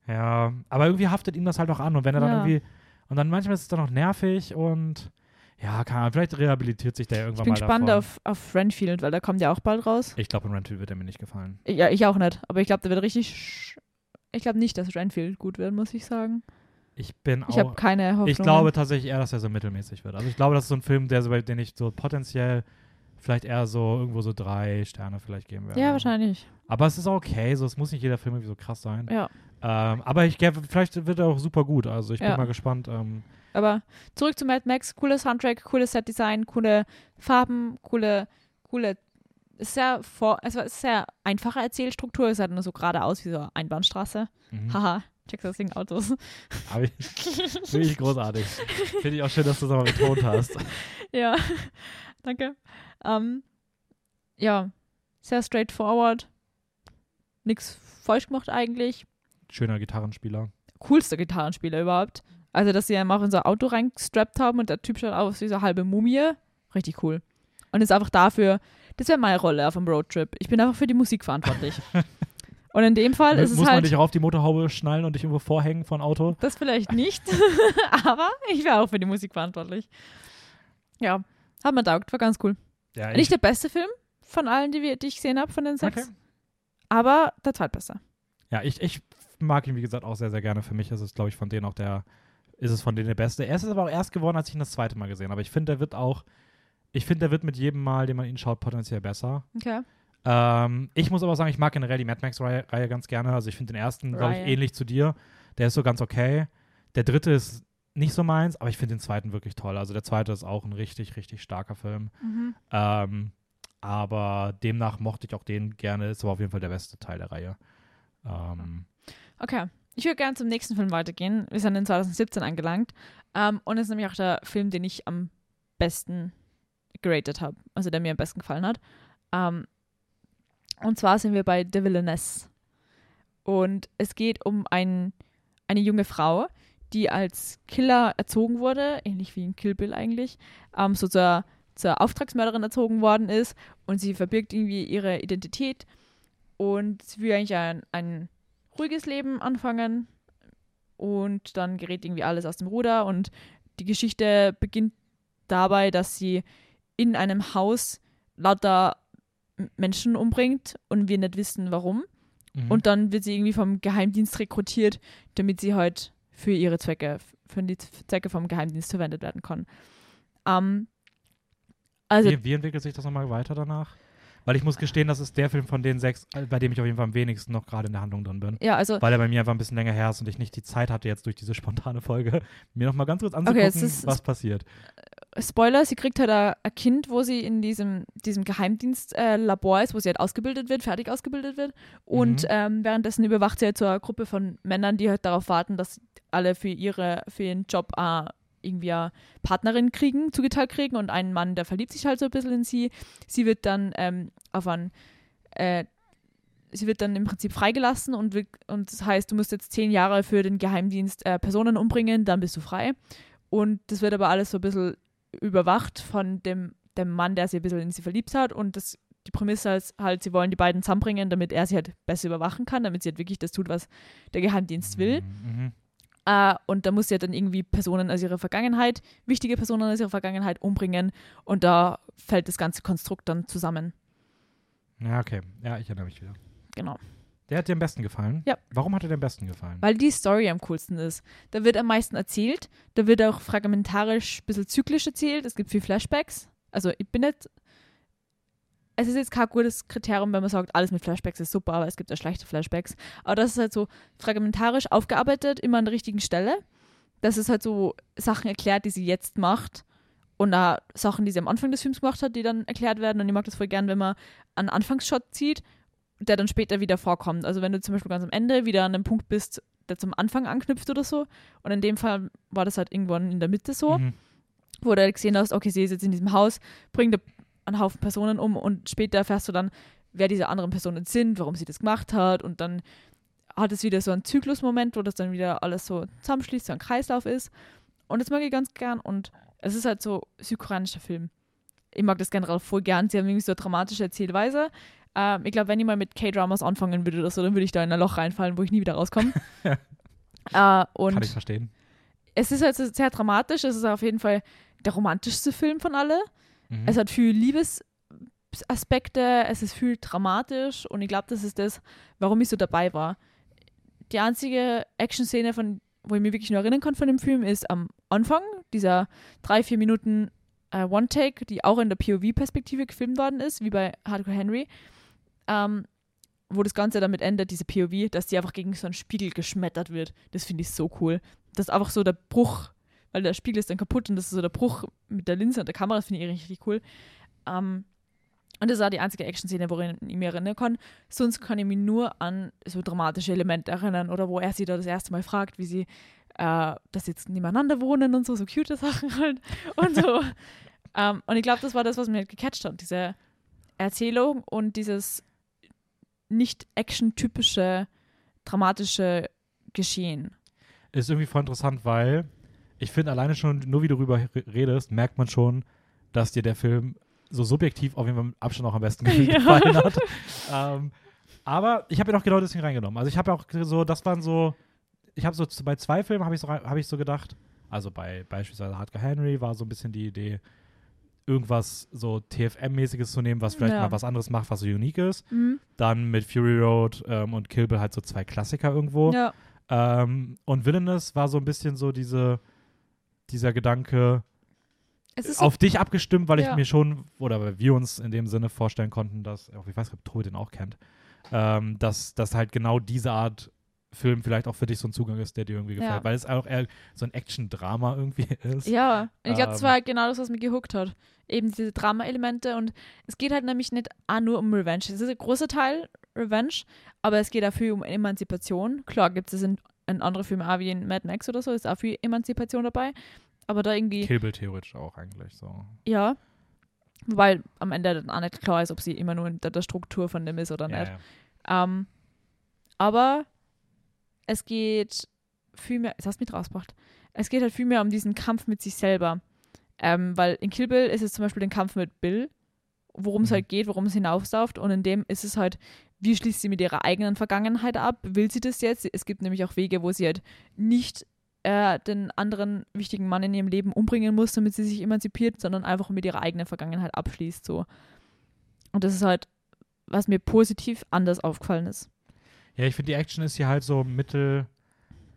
Ja, aber irgendwie haftet ihm das halt auch an. Und wenn er dann Ja. irgendwie. Und dann manchmal ist es dann auch nervig und. Ja, keine Ahnung, vielleicht rehabilitiert sich der Ich irgendwann bin mal gespannt davon. auf, auf Renfield, weil der kommt ja auch bald raus. Ich glaube, in Renfield wird er mir nicht gefallen. Ja, ich auch nicht. Aber ich glaube, der wird richtig. Ich glaube nicht, dass Renfield gut wird, muss ich sagen. Ich bin Ich habe auch. keine Hoffnung. Ich glaube tatsächlich eher, dass er so mittelmäßig wird. Also ich glaube, das ist so ein Film, der so, den ich so potenziell vielleicht eher so irgendwo so drei Sterne vielleicht geben werde. Ja, wahrscheinlich. Aber es ist auch okay, so es muss nicht jeder Film irgendwie so krass sein. Ja. Ähm, aber ich gäbe- vielleicht wird er auch super gut. Also ich bin Ja. mal gespannt. Ähm, Aber zurück zu Mad Max. Cooles Soundtrack, cooles Setdesign, coole Farben, coole, coole, sehr vor, es war sehr einfache Erzählstruktur. Es sah nur so geradeaus wie so eine Einbahnstraße. mhm. Haha, check das Ding Autos. Aber ich, finde ich großartig. Finde ich auch schön, dass du das nochmal betont hast. ja, danke. Ähm, ja, sehr straightforward. Nix falsch gemacht eigentlich. Schöner Gitarrenspieler. Coolster Gitarrenspieler überhaupt. Also, dass sie ihn auch in so ein Auto reingestrappt haben und der Typ schaut aus wie so eine halbe Mumie. Richtig cool. Und ist einfach dafür, das wäre meine Rolle auf dem Roadtrip. Ich bin einfach für die Musik verantwortlich. und in dem Fall ist Muss es man halt. dich auch auf die Motorhaube schnallen und dich irgendwo vorhängen von Auto? Das vielleicht nicht, aber ich wäre auch für die Musik verantwortlich. Ja, hat mir taugt, war ganz cool. Ja, Nicht der beste Film von allen, die, wir, die ich gesehen habe, von den sechs, Okay. aber der zweitbeste. Ja, ich, ich mag ihn, wie gesagt, auch sehr, sehr gerne. Für mich ist es, glaube ich, von denen auch der, ist es von denen der beste. Er ist aber auch erst geworden, als ich ihn das zweite Mal gesehen habe. Ich finde, der wird auch Ich finde, der wird mit jedem Mal, den man ihn schaut, potenziell besser. Okay. Ähm, ich muss aber sagen, ich mag generell die Mad Max-Reihe Reihe ganz gerne. Also ich finde den ersten, glaube ich, ähnlich zu dir. Der ist so ganz okay. Der dritte ist nicht so meins, aber ich finde den zweiten wirklich toll. Also der zweite ist auch ein richtig, richtig starker Film. Mhm. Ähm, aber demnach mochte ich auch den gerne. Ist aber auf jeden Fall der beste Teil der Reihe. Ähm, Okay. Ich würde gerne zum nächsten Film weitergehen. Wir sind in 2017 angelangt. Ähm, und es ist nämlich auch der Film, den ich am besten geratet habe. Also der mir am besten gefallen hat. Ähm, und zwar sind wir bei The Villainess. Und es geht um ein, eine junge Frau, die als Killer erzogen wurde, ähnlich wie in Kill Bill eigentlich, ähm, so zur, zur Auftragsmörderin erzogen worden ist. Und sie verbirgt irgendwie ihre Identität. Und sie will eigentlich ein, ein ruhiges Leben anfangen und dann gerät irgendwie alles aus dem Ruder und die Geschichte beginnt dabei, dass sie in einem Haus lauter Menschen umbringt und wir nicht wissen warum mhm. und dann wird sie irgendwie vom Geheimdienst rekrutiert, damit sie halt für ihre Zwecke, für die Zwecke vom Geheimdienst verwendet werden kann. Ähm, also wie, wie entwickelt sich das nochmal weiter danach? Weil ich muss gestehen, das ist der Film von den sechs, äh, bei dem ich auf jeden Fall am wenigsten noch gerade in der Handlung drin bin. ja, also Weil er bei mir einfach ein bisschen länger her ist und ich nicht die Zeit hatte, jetzt durch diese spontane Folge, mir nochmal ganz kurz anzugucken, jetzt ist- was passiert. Spoiler, sie kriegt halt ein Kind, wo sie in diesem, diesem Geheimdienstlabor äh, ist, wo sie halt ausgebildet wird, fertig ausgebildet wird. Und Mhm. ähm, währenddessen überwacht sie halt so eine Gruppe von Männern, die halt darauf warten, dass alle für, ihre, für ihren Job äh, irgendwie eine Partnerin kriegen, zugeteilt kriegen. Und ein Mann, der verliebt sich halt so ein bisschen in sie. Sie wird dann ähm, auf einen äh, sie wird dann im Prinzip freigelassen und, wird, und das heißt, du musst jetzt zehn Jahre für den Geheimdienst äh, Personen umbringen, dann bist du frei. Und das wird aber alles so ein bisschen überwacht von dem, dem Mann, der sich ein bisschen in sie verliebt hat. Und das, die Prämisse ist halt, sie wollen die beiden zusammenbringen, damit er sie halt besser überwachen kann, damit sie halt wirklich das tut, was der Geheimdienst will. Mhm. Äh, und da muss sie halt dann irgendwie Personen aus ihrer Vergangenheit, wichtige Personen aus ihrer Vergangenheit umbringen. Und da fällt das ganze Konstrukt dann zusammen. Ja, okay. Ja, ich erinnere mich wieder. Genau. Der hat dir am besten gefallen? Ja. Warum hat er dir am besten gefallen? Weil die Story am coolsten ist. Da wird am meisten erzählt. Da wird auch fragmentarisch, ein bisschen zyklisch erzählt. Es gibt viel Flashbacks. Also ich bin nicht. Es ist jetzt kein gutes Kriterium, wenn man sagt, alles mit Flashbacks ist super, aber es gibt auch schlechte Flashbacks. Aber das ist halt so fragmentarisch aufgearbeitet, immer an der richtigen Stelle. Das ist halt so Sachen erklärt, die sie jetzt macht. Und auch Sachen, die sie am Anfang des Films gemacht hat, die dann erklärt werden. Und ich mag das voll gern, wenn man einen Anfangsshot zieht der dann später wieder vorkommt. Also wenn du zum Beispiel ganz am Ende wieder an einem Punkt bist, der zum Anfang anknüpft oder so. Und in dem Fall war das halt irgendwann in der Mitte so, Mhm. wo du halt gesehen hast, okay, sie ist jetzt in diesem Haus, bringt einen Haufen Personen um und später erfährst du dann, wer diese anderen Personen sind, warum sie das gemacht hat und dann hat es wieder so einen Zyklusmoment, wo das dann wieder alles so zusammenschließt, so ein Kreislauf ist. Und das mag ich ganz gern und es ist halt so südkoreanischer Film. Ich mag das generell voll gern. Sie haben irgendwie so eine dramatische Erzählweise. Ähm, ich glaube, wenn ich mal mit K-Dramas anfangen würde oder so, dann würde ich da in ein Loch reinfallen, wo ich nie wieder rauskomme. äh, Kann ich verstehen. es ist halt sehr dramatisch. Es ist auf jeden Fall der romantischste Film von alle. Mhm. Es hat viel Liebesaspekte, es ist viel dramatisch und ich glaube, das ist das, warum ich so dabei war. Die einzige Action-Szene, von, wo ich mich wirklich nur erinnern kann von dem Film, ist am Anfang, dieser drei, vier Minuten äh, One-Take, die auch in der POV-Perspektive gefilmt worden ist, wie bei Hardcore Henry, ähm, wo das Ganze damit endet, diese POV, dass die einfach gegen so einen Spiegel geschmettert wird. Das finde ich so cool. Das ist einfach so der Bruch, weil der Spiegel ist dann kaputt und das ist so der Bruch mit der Linse und der Kamera, das finde ich richtig cool. Ähm, und das auch die einzige Action-Szene, worin ich mich erinnern kann. Sonst kann ich mich nur an so dramatische Elemente erinnern oder wo er sie da das erste Mal fragt, wie sie, äh, sie jetzt nebeneinander wohnen und so, so cute Sachen halt und so. ähm, und ich glaube, das war das, was mir halt gecatcht hat, diese Erzählung und dieses nicht action-typische, dramatische Geschehen. Ist irgendwie voll interessant, weil ich finde, alleine schon, nur wie du darüber redest, merkt man schon, dass dir der Film so subjektiv auf jeden Fall mit Abstand auch am besten Ja. gefallen hat. ähm, aber ich habe ihn auch genau deswegen reingenommen. Also ich habe ja auch so, das waren so, ich habe so bei zwei Filmen habe ich, so, hab ich so gedacht, also bei beispielsweise Hardcore Henry war so ein bisschen die Idee, irgendwas so TFM-mäßiges zu nehmen, was vielleicht Ja. mal was anderes macht, was so unique ist. Mhm. Dann mit Fury Road ähm, und Kill Bill halt so zwei Klassiker irgendwo. Ja. Ähm, und Villainous war so ein bisschen so diese, dieser Gedanke, Es ist so, auf dich abgestimmt, weil ich Ja. mir schon, oder weil wir uns in dem Sinne vorstellen konnten, dass, auch ich weiß nicht, ob Tobi den auch kennt, ähm, dass, dass halt genau diese Art Film vielleicht auch für dich so ein Zugang ist, der dir irgendwie gefällt. Ja. Weil es auch eher so ein Action-Drama irgendwie ist. ja, und ich glaube, das Ähm. war halt genau das, was mich gehuckt hat. Eben diese Drama-Elemente und es geht halt nämlich nicht auch nur um Revenge. Es ist ein großer Teil Revenge, aber es geht auch viel um Emanzipation. Klar gibt es in, in andere Filme auch wie in Mad Max oder so, ist auch viel Emanzipation dabei. Aber da irgendwie, Kill Bill theoretisch auch eigentlich so. ja. Wobei am Ende dann auch nicht klar ist, ob sie immer nur in der, der Struktur von dem ist oder Ja, nicht. ja. Ähm, aber es geht viel mehr, das hast du mich rausgebracht, es geht halt viel mehr um diesen Kampf mit sich selber. Ähm, weil in Kill Bill ist es zum Beispiel den Kampf mit Bill, worum es Mhm. halt geht, worum es hinaufsauft. Und in dem ist es halt, wie schließt sie mit ihrer eigenen Vergangenheit ab? Will sie das jetzt? Es gibt nämlich auch Wege, wo sie halt nicht äh, den anderen wichtigen Mann in ihrem Leben umbringen muss, damit sie sich emanzipiert, sondern einfach mit ihrer eigenen Vergangenheit abschließt. So. Und das ist halt, was mir positiv anders aufgefallen ist. Ja, ich finde, die Action ist hier halt so mittel.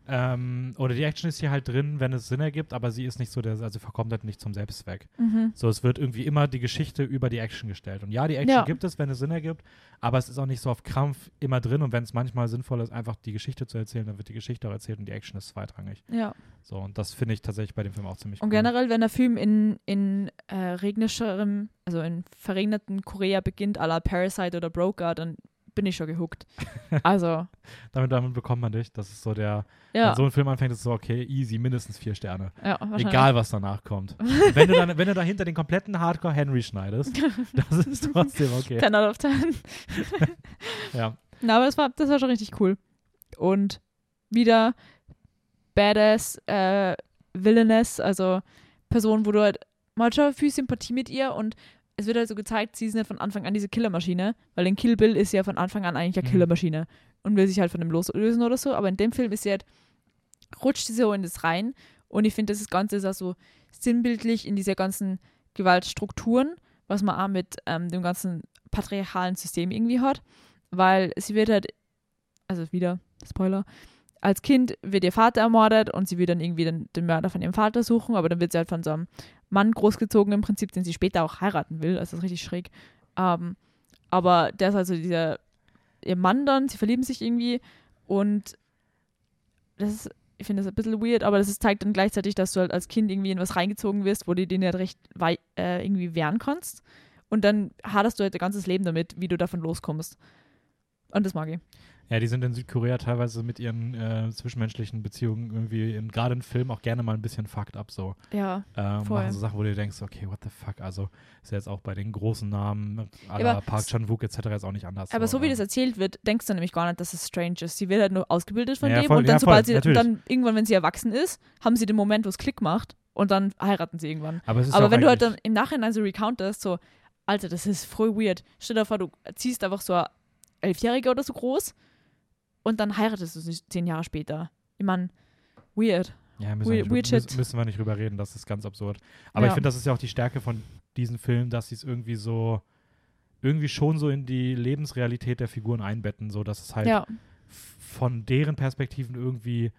Ähm, oder die Action ist hier halt drin, wenn es Sinn ergibt, aber sie ist nicht so der, also sie verkommt halt nicht zum Selbstzweck. Mhm. So, es wird irgendwie immer die Geschichte über die Action gestellt. Und ja, die Action Ja. gibt es, wenn es Sinn ergibt, aber es ist auch nicht so auf Krampf immer drin. Und wenn es manchmal sinnvoll ist, einfach die Geschichte zu erzählen, dann wird die Geschichte auch erzählt und die Action ist zweitrangig. Ja. So, und das finde ich tatsächlich bei dem Film auch ziemlich Und cool. generell, wenn der Film in, in äh, regnischerem, also in verregnerten Korea beginnt, à la Parasite oder Broker, dann bin ich schon gehuckt. Also, Damit, damit bekommt man dich. Das ist so der, ja. wenn so ein Film anfängt, ist es so, okay, easy, mindestens vier Sterne. ja. Egal, was danach kommt. Wenn du dann, wenn du dahinter den kompletten Hardcore Henry schneidest, das ist trotzdem okay. 10 out of 10. Ja. Na, aber das war, das war schon richtig cool. Und wieder Badass, äh, Villainess, also Person, wo du halt, man hat schon viel Sympathie mit ihr und es wird halt so gezeigt, sie ist nicht von Anfang an diese Killermaschine, weil in Kill Bill ist sie ja von Anfang an eigentlich eine Mhm. Killermaschine und will sich halt von dem loslösen oder so, aber in dem Film ist sie halt, rutscht sie so in das rein und ich finde, das Ganze ist auch so sinnbildlich in dieser ganzen Gewaltstrukturen, was man auch mit ähm, dem ganzen patriarchalen System irgendwie hat, weil sie wird halt, also wieder, Spoiler, als Kind wird ihr Vater ermordet und sie will dann irgendwie den, den Mörder von ihrem Vater suchen, aber dann wird sie halt von so einem Mann großgezogen im Prinzip, den sie später auch heiraten will, also das ist richtig schräg. Ähm, aber der ist also dieser, ihr Mann dann, sie verlieben sich irgendwie und das ist, ich finde das ein bisschen weird, aber das ist, zeigt dann gleichzeitig, dass du halt als Kind irgendwie in was reingezogen wirst, wo du den halt recht wei äh, irgendwie wehren kannst. Und dann haderst du halt dein ganzes Leben damit, wie du davon loskommst. Und das mag ich. Ja, die sind in Südkorea teilweise mit ihren äh, zwischenmenschlichen Beziehungen irgendwie, gerade in Filmen, auch gerne mal ein bisschen fucked up so. Ja. Ähm, Voll. machen so Sachen, wo du denkst, okay, what the fuck, also ist ja jetzt auch bei den großen Namen, aber Park Chan-wook etc. jetzt auch nicht anders. Aber so wie ähm, das erzählt wird, denkst du nämlich gar nicht, dass es strange ist. Sie wird halt nur ausgebildet von Ja, dem voll, und dann, ja, voll, sobald sie, und natürlich. dann irgendwann, wenn sie erwachsen ist, haben sie den Moment, wo es Klick macht und dann heiraten sie irgendwann. Aber, es ist Aber wenn du halt dann im Nachhinein so recountest, so, Alter, das ist voll weird. Stell dir vor, du ziehst einfach so ein Elfjähriger oder so groß und dann heiratest du sie zehn Jahre später. Ich meine, weird. Ja, müssen, Weird- wir nicht, weird müssen, wir nicht drüber reden, das ist ganz absurd. Aber ich Ja. finde, das ist ja auch die Stärke von diesen Filmen, dass sie es irgendwie so, irgendwie schon so in die Lebensrealität der Figuren einbetten, so dass es halt Ja, von deren Perspektiven irgendwie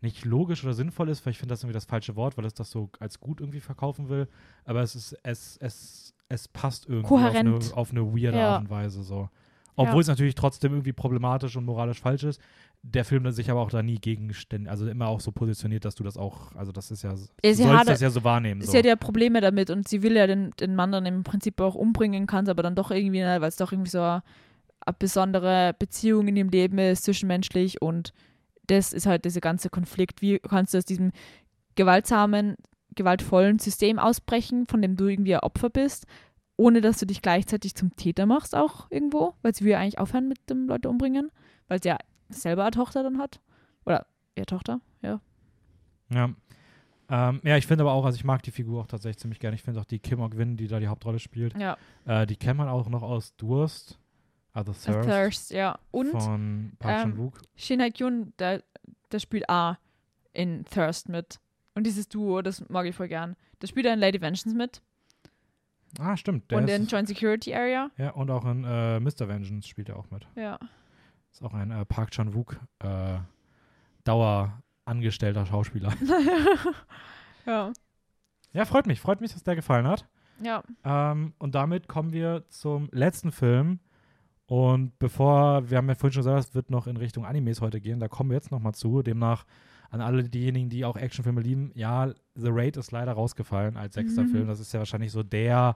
nicht logisch oder sinnvoll ist, weil ich finde das irgendwie das falsche Wort, weil es das so als gut irgendwie verkaufen will. Aber es ist, es, es, es passt irgendwie Kohärent. auf eine, auf eine weirde Ja. Art und Weise so. Obwohl Ja. es natürlich trotzdem irgendwie problematisch und moralisch falsch ist. Der Film sich aber auch da nie gegenständig, also immer auch so positioniert, dass du das auch, also das ist ja, Ja, sie sollst das ja so wahrnehmen. So. sie hat ja Probleme damit und sie will ja den, den Mann dann im Prinzip auch umbringen, kann es aber dann doch irgendwie, weil es doch irgendwie so eine, eine besondere Beziehung in ihrem Leben ist, zwischenmenschlich und das ist halt dieser ganze Konflikt. Wie kannst du aus diesem gewaltsamen, gewaltvollen System ausbrechen, von dem du irgendwie ein Opfer bist, ohne dass du dich gleichzeitig zum Täter machst auch irgendwo, weil sie will ja eigentlich aufhören mit dem Leute umbringen, weil sie ja selber eine Tochter dann hat. Oder ihre Tochter, ja. Ja. Ähm, ja, ich finde aber auch, also ich mag die Figur auch tatsächlich ziemlich gerne. Ich finde auch die Kim Ok-Win, die da die Hauptrolle spielt, Ja. äh, die kennt man auch noch aus Durst, also Thirst, Thirst, ja. Und von Park ähm, Chan-wook. Shin Hye-kyun, der, der spielt auch in Thirst mit. Und dieses Duo, das mag ich voll gern. Der spielt auch in Lady Vengeance mit. Ah, stimmt. Und in Joint Security Area. ja, und auch in äh, Mr. Vengeance spielt er auch mit. Ja. Ist auch ein äh, Park Chan-wook äh, Dauerangestellter Schauspieler. ja. Ja, freut mich. Freut mich, dass der gefallen hat. Ja. Ähm, und damit kommen wir zum letzten Film. Und bevor, wir haben ja vorhin schon gesagt, es wird noch in Richtung Animes heute gehen, da kommen wir jetzt nochmal zu. Demnach an alle diejenigen, die auch Actionfilme lieben, ja, The Raid ist leider rausgefallen als sechster Mhm. Film. Das ist ja wahrscheinlich so der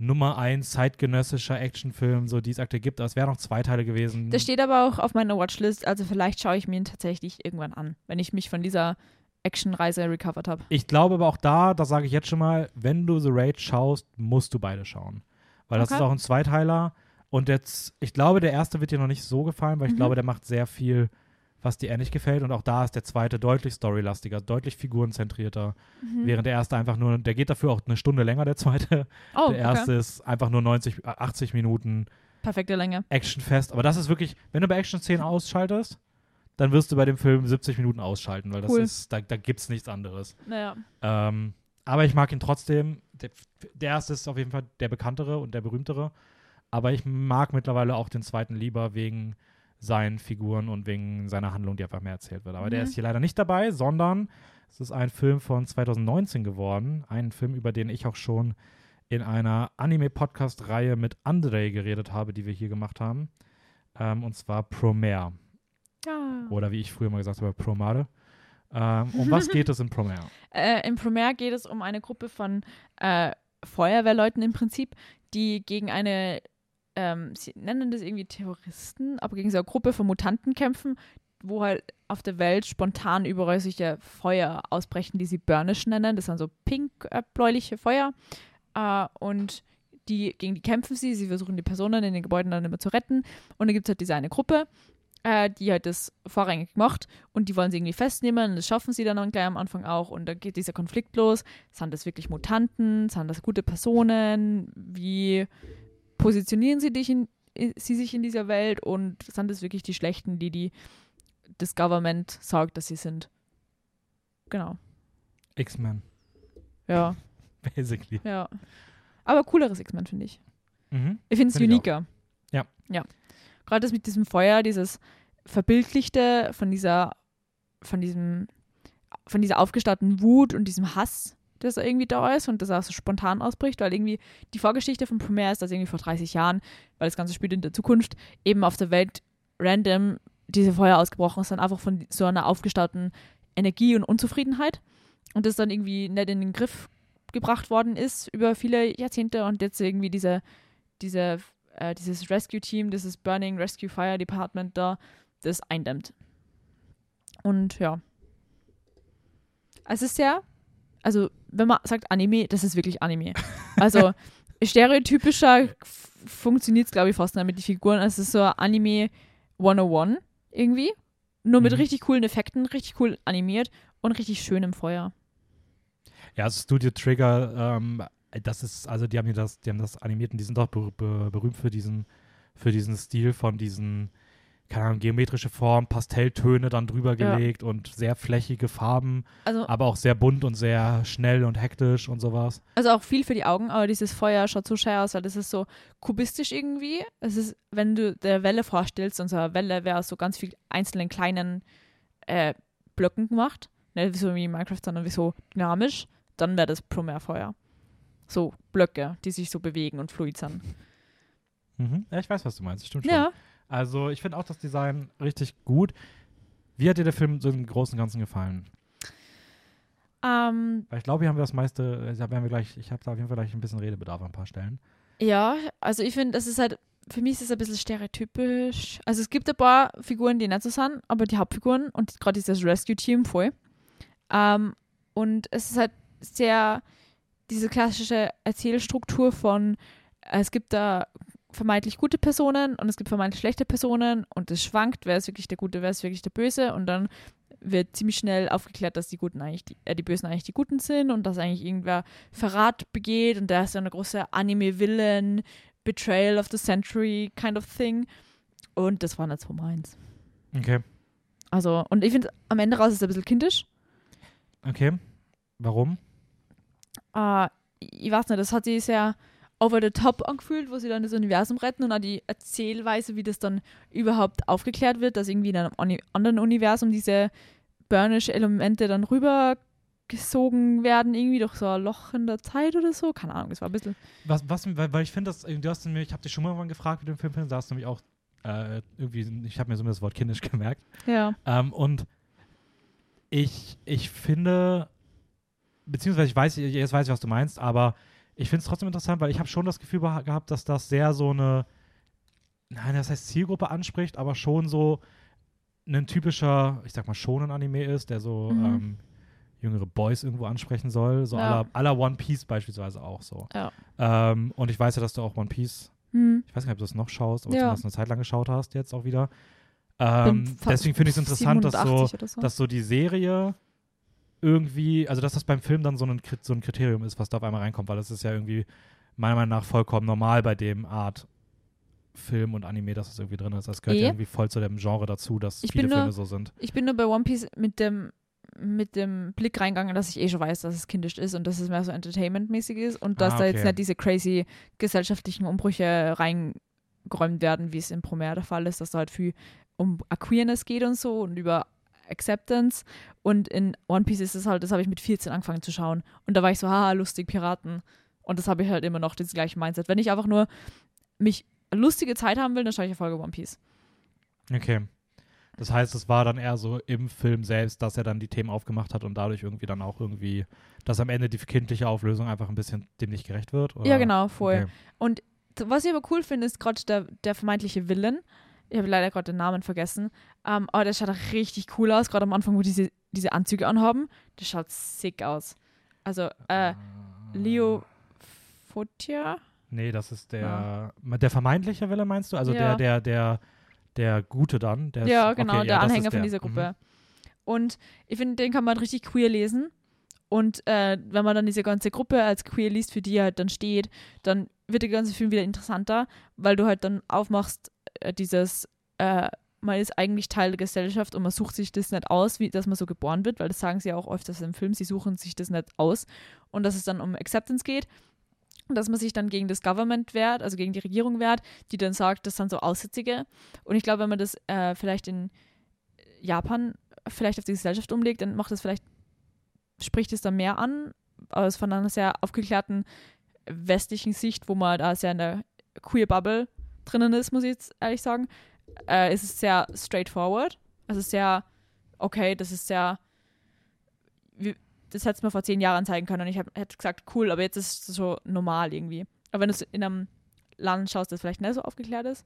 Nummer eins zeitgenössischer Actionfilm, so die es aktuell gibt. Aber es wären noch zwei Teile gewesen. Der steht aber auch auf meiner Watchlist, also vielleicht schaue ich mir ihn tatsächlich irgendwann an, wenn ich mich von dieser Actionreise recovered habe. Ich glaube aber auch da, das sage ich jetzt schon mal, wenn du The Raid schaust, musst du beide schauen. Weil das Okay. ist auch ein Zweiteiler. Und jetzt, ich glaube, der erste wird dir noch nicht so gefallen, weil ich Mhm. glaube, der macht sehr viel, was dir nicht gefällt. Und auch da ist der zweite deutlich storylastiger, deutlich figurenzentrierter. Mhm. Während der erste einfach nur, der geht dafür auch eine Stunde länger, der zweite. oh, der erste ist einfach nur 90, äh, 80 Minuten okay. perfekte Länge. actionfest. Aber das ist wirklich, wenn du bei Action-Szenen ausschaltest, dann wirst du bei dem Film 70 Minuten ausschalten, weil das Cool. ist, da, da gibt es nichts anderes. Naja. Ähm, aber ich mag ihn trotzdem. Der, der erste ist auf jeden Fall der bekanntere und der berühmtere. Aber ich mag mittlerweile auch den zweiten lieber wegen seinen Figuren und wegen seiner Handlung, die einfach mehr erzählt wird. Aber der Mhm. ist hier leider nicht dabei, sondern es ist ein Film von 2019 geworden. Ein Film, über den ich auch schon in einer Anime-Podcast-Reihe mit Andrei geredet habe, die wir hier gemacht haben. Ähm, und zwar Promare. Ja. Oder wie ich früher mal gesagt habe, Promare. Ähm, um was geht es in Promare? Äh, Im Premiere geht es um eine Gruppe von äh, Feuerwehrleuten im Prinzip, die gegen eine, ähm, sie nennen das irgendwie Terroristen, aber gegen so eine Gruppe von Mutanten kämpfen, wo halt auf der Welt spontan überall solche Feuer ausbrechen, die sie Burnish nennen. Das sind so pink-bläuliche Feuer. Äh, und die, gegen die kämpfen sie. Sie versuchen die Personen in den Gebäuden dann immer zu retten. Und dann gibt es halt diese eine Gruppe, äh, die halt das vorrangig macht und die wollen sie irgendwie festnehmen und das schaffen sie dann gleich am Anfang auch und da geht dieser Konflikt los. Sind das wirklich Mutanten? Sind das gute Personen? Wie positionieren sie, dich in, sie sich in dieser Welt und sind das wirklich die Schlechten, die, die das Government sagt, dass sie sind? Genau. X-Men, Ja, basically. ja. Aber cooleres X-Men, finde ich. Mhm. Ich finde es Find uniker. Ja. Ja. Gerade das mit diesem Feuer, dieses Verbildlichte von dieser, von diesem, von dieser aufgestauten Wut und diesem Hass, das da irgendwie da ist und das auch so spontan ausbricht, weil irgendwie die Vorgeschichte von Premiere ist, dass irgendwie vor 30 Jahren, weil das Ganze spielt in der Zukunft, eben auf der Welt random diese Feuer ausgebrochen ist, dann einfach von so einer aufgestauten Energie und Unzufriedenheit und das dann irgendwie nicht in den Griff gebracht worden ist über viele Jahrzehnte und jetzt irgendwie diese, diese, äh, dieses Rescue-Team, dieses Burning Rescue Fire Department da, das eindämmt. Und ja. Es ist ja, also wenn man sagt Anime, das ist wirklich Anime. Also stereotypischer funktioniert es, glaube ich, fast nicht mit den Figuren. Es ist so Anime 101 irgendwie. Nur mit Mhm. richtig coolen Effekten, richtig cool animiert und richtig schön im Feuer. Ja, also Studio Trigger, ähm, das ist, also die haben das, die haben das animiert und die sind auch ber ber berühmt für diesen, für diesen Stil von diesen, keine Ahnung, geometrische Form, Pastelltöne dann drüber Ja. gelegt und sehr flächige Farben, Also, aber auch sehr bunt und sehr schnell und hektisch und sowas. also auch viel für die Augen, aber dieses Feuer schaut so schön aus, weil das ist so kubistisch irgendwie. Es ist, wenn du der Welle vorstellst, eine Welle wäre aus so ganz vielen einzelnen kleinen äh, Blöcken gemacht. Nicht so wie in Minecraft, sondern wie so dynamisch. Dann wäre das Promare-Feuer. So Blöcke, die sich so bewegen und fluid sind. Mhm. Ja, ich weiß, was du meinst, stimmt schon. Ja, Also ich finde auch das Design richtig gut. Wie hat dir der Film so im Großen und Ganzen gefallen? ähm, Weil ich glaube, hier haben wir das meiste, da werden wir gleich, ich habe da auf jeden Fall gleich ein bisschen Redebedarf an ein paar Stellen. Ja, also ich finde, das ist halt, für mich ist es ein bisschen stereotypisch. Also es gibt ein paar Figuren, die nicht so sind, aber die Hauptfiguren und gerade dieses Rescue-Team voll. Ähm, und es ist halt sehr diese klassische Erzählstruktur von, äh, es gibt da vermeintlich gute Personen und es gibt vermeintlich schlechte Personen und es schwankt, wer ist wirklich der Gute, wer ist wirklich der Böse und dann wird ziemlich schnell aufgeklärt, dass die Guten eigentlich die, äh, die Bösen eigentlich die Guten sind und dass eigentlich irgendwer Verrat begeht und da ist so eine große Anime-Villain, Betrayal of the Century kind of thing. Und das war nicht so meins. Okay. Also, und ich finde, am Ende raus ist es ein bisschen kindisch. Okay. Warum? Äh, ich weiß nicht, das hat sich sehr over the top angefühlt, wo sie dann das Universum retten und auch die Erzählweise, wie das dann überhaupt aufgeklärt wird, dass irgendwie in einem anderen Universum diese Burnish-Elemente dann rüber gesogen werden, irgendwie durch so ein Loch in der Zeit oder so. Keine Ahnung, es war ein bisschen. Was, was, weil, weil ich finde, dass du hast mir, ich habe dich schon mal gefragt mit dem Film, da hast du nämlich auch äh, irgendwie, ich habe mir so das Wort kindisch gemerkt. Ja. Ähm, und ich, ich finde, beziehungsweise ich weiß, jetzt weiß ich, was du meinst, aber ich finde es trotzdem interessant, weil ich habe schon das Gefühl gehabt, dass das sehr so eine, nein, das heißt Zielgruppe anspricht, aber schon so ein typischer, ich sag mal, schonen Anime ist, der so Mhm. ähm, jüngere Boys irgendwo ansprechen soll. So Ja. aller One Piece beispielsweise auch so. Ja. Ähm, und ich weiß ja, dass du auch One Piece, Hm. ich weiß nicht, ob du das noch schaust, aber Ja. zumindest eine Zeit lang geschaut hast, jetzt auch wieder. Ähm, deswegen finde ich es interessant, dass so, 87 oder so. dass so die Serie irgendwie, also dass das beim Film dann so ein, so ein Kriterium ist, was da auf einmal reinkommt, weil das ist ja irgendwie meiner Meinung nach vollkommen normal bei dem Art Film und Anime, dass das irgendwie drin ist. Das gehört Eh. ja irgendwie voll zu dem Genre dazu, dass Ich viele nur- Filme so sind. Ich bin nur bei One Piece mit dem, mit dem Blick reingegangen, dass ich eh schon weiß, dass es kindisch ist und dass es mehr so Entertainment-mäßig ist und dass Ah, da jetzt okay. nicht diese crazy gesellschaftlichen Umbrüche reingeräumt werden, wie es im Promare der Fall ist, dass da halt viel um Queerness geht und so und über Acceptance. Und in One Piece ist es halt, das habe ich mit 14 angefangen zu schauen. Und da war ich so, haha, lustig, Piraten. Und das habe ich halt immer noch, das gleiche Mindset. Wenn ich einfach nur mich lustige Zeit haben will, dann schaue ich eine Folge One Piece. Okay. Das heißt, es war dann eher so im Film selbst, dass er dann die Themen aufgemacht hat und dadurch irgendwie dann auch irgendwie, dass am Ende die kindliche Auflösung einfach ein bisschen dem nicht gerecht wird? Oder? Ja, genau, voll. Okay. was ich aber cool finde, ist gerade der, der vermeintliche Villain. Ich habe leider gerade den Namen vergessen. Ähm, aber der schaut auch richtig cool aus, gerade am Anfang, wo diese, diese Anzüge anhaben. Das schaut sick aus. Also, äh, Ah. Leo Fotia? Nee, das ist der, der vermeintliche Wille, meinst du? Also Ja. der, der, der, der Gute dann? Der Ja, ist, genau, okay, der ja, Anhänger von der. dieser Mhm. Gruppe. Und ich finde, den kann man richtig queer lesen. Und äh, wenn man dann diese ganze Gruppe als queer liest, für die er halt dann steht, dann wird der ganze Film wieder interessanter, weil du halt dann aufmachst, äh, dieses, äh, man ist eigentlich Teil der Gesellschaft und man sucht sich das nicht aus, wie dass man so geboren wird, weil das sagen sie ja auch öfters im Film, sie suchen sich das nicht aus. Und dass es dann um Acceptance geht. Dass man sich dann gegen das Government wehrt, also gegen die Regierung wehrt, die dann sagt, das sind so Aussätzige. Und ich glaube, wenn man das äh, vielleicht in Japan vielleicht auf die Gesellschaft umlegt, dann macht es vielleicht, spricht es dann mehr an, aus von einer sehr aufgeklärten westlichen Sicht, wo man da sehr in der queer Bubble drinnen ist, muss ich jetzt ehrlich sagen, äh, ist es sehr straightforward. Also sehr, okay, das ist sehr, wie, das hätte man vor zehn Jahren zeigen können und ich hab, hätte gesagt, cool, aber jetzt ist es so normal irgendwie. Aber wenn du es in einem Land schaust, das vielleicht nicht so aufgeklärt ist,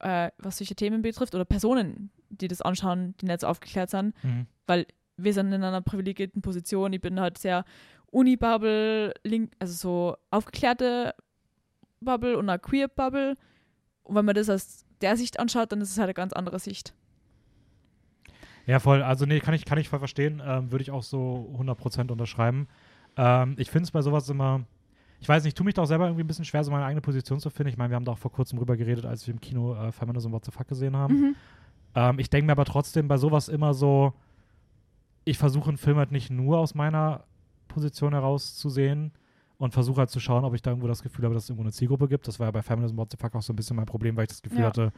äh, was solche Themen betrifft, oder Personen, die das anschauen, die nicht so aufgeklärt sind, Mhm. weil wir sind in einer privilegierten Position. Ich bin halt sehr Uni-Bubble, link, also so aufgeklärte Bubble und eine Queer-Bubble. Und wenn man das aus der Sicht anschaut, dann ist es halt eine ganz andere Sicht. Ja, voll. Also, nee, kann ich, kann ich voll verstehen. Ähm, Würde ich auch so 100% unterschreiben. Ähm, ich finde es bei sowas immer, ich weiß nicht, ich tue mich doch selber irgendwie ein bisschen schwer, so meine eigene Position zu finden. Ich meine, wir haben da auch vor kurzem drüber geredet, als wir im Kino äh, Feminism What the Fuck gesehen haben. Mhm. Ähm, ich denke mir aber trotzdem bei sowas immer so, ich versuche einen Film halt nicht nur aus meiner Position heraus zu sehen und versuche halt zu schauen, ob ich da irgendwo das Gefühl habe, dass es irgendwo eine Zielgruppe gibt. Das war ja bei Feminism What the Fuck auch so ein bisschen mein Problem, weil ich das Gefühl Ja. hatte,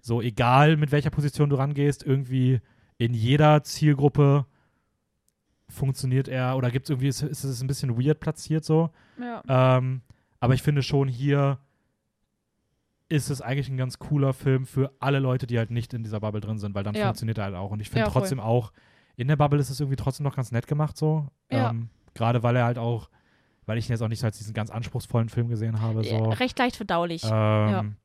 so egal mit welcher Position du rangehst, irgendwie in jeder Zielgruppe funktioniert er oder gibt es irgendwie, ist, ist es ein bisschen weird platziert so. Ja. Ähm, aber ich finde schon hier ist es eigentlich ein ganz cooler Film für alle Leute, die halt nicht in dieser Bubble drin sind, weil dann Ja. funktioniert er halt auch. Und ich finde Ja, trotzdem auch, in der Bubble ist es irgendwie trotzdem noch ganz nett gemacht so. Ja. Ähm, Gerade weil er halt auch, weil ich ihn jetzt auch nicht so als diesen ganz anspruchsvollen Film gesehen habe. So. Ja, Recht leicht verdaulich. Ähm,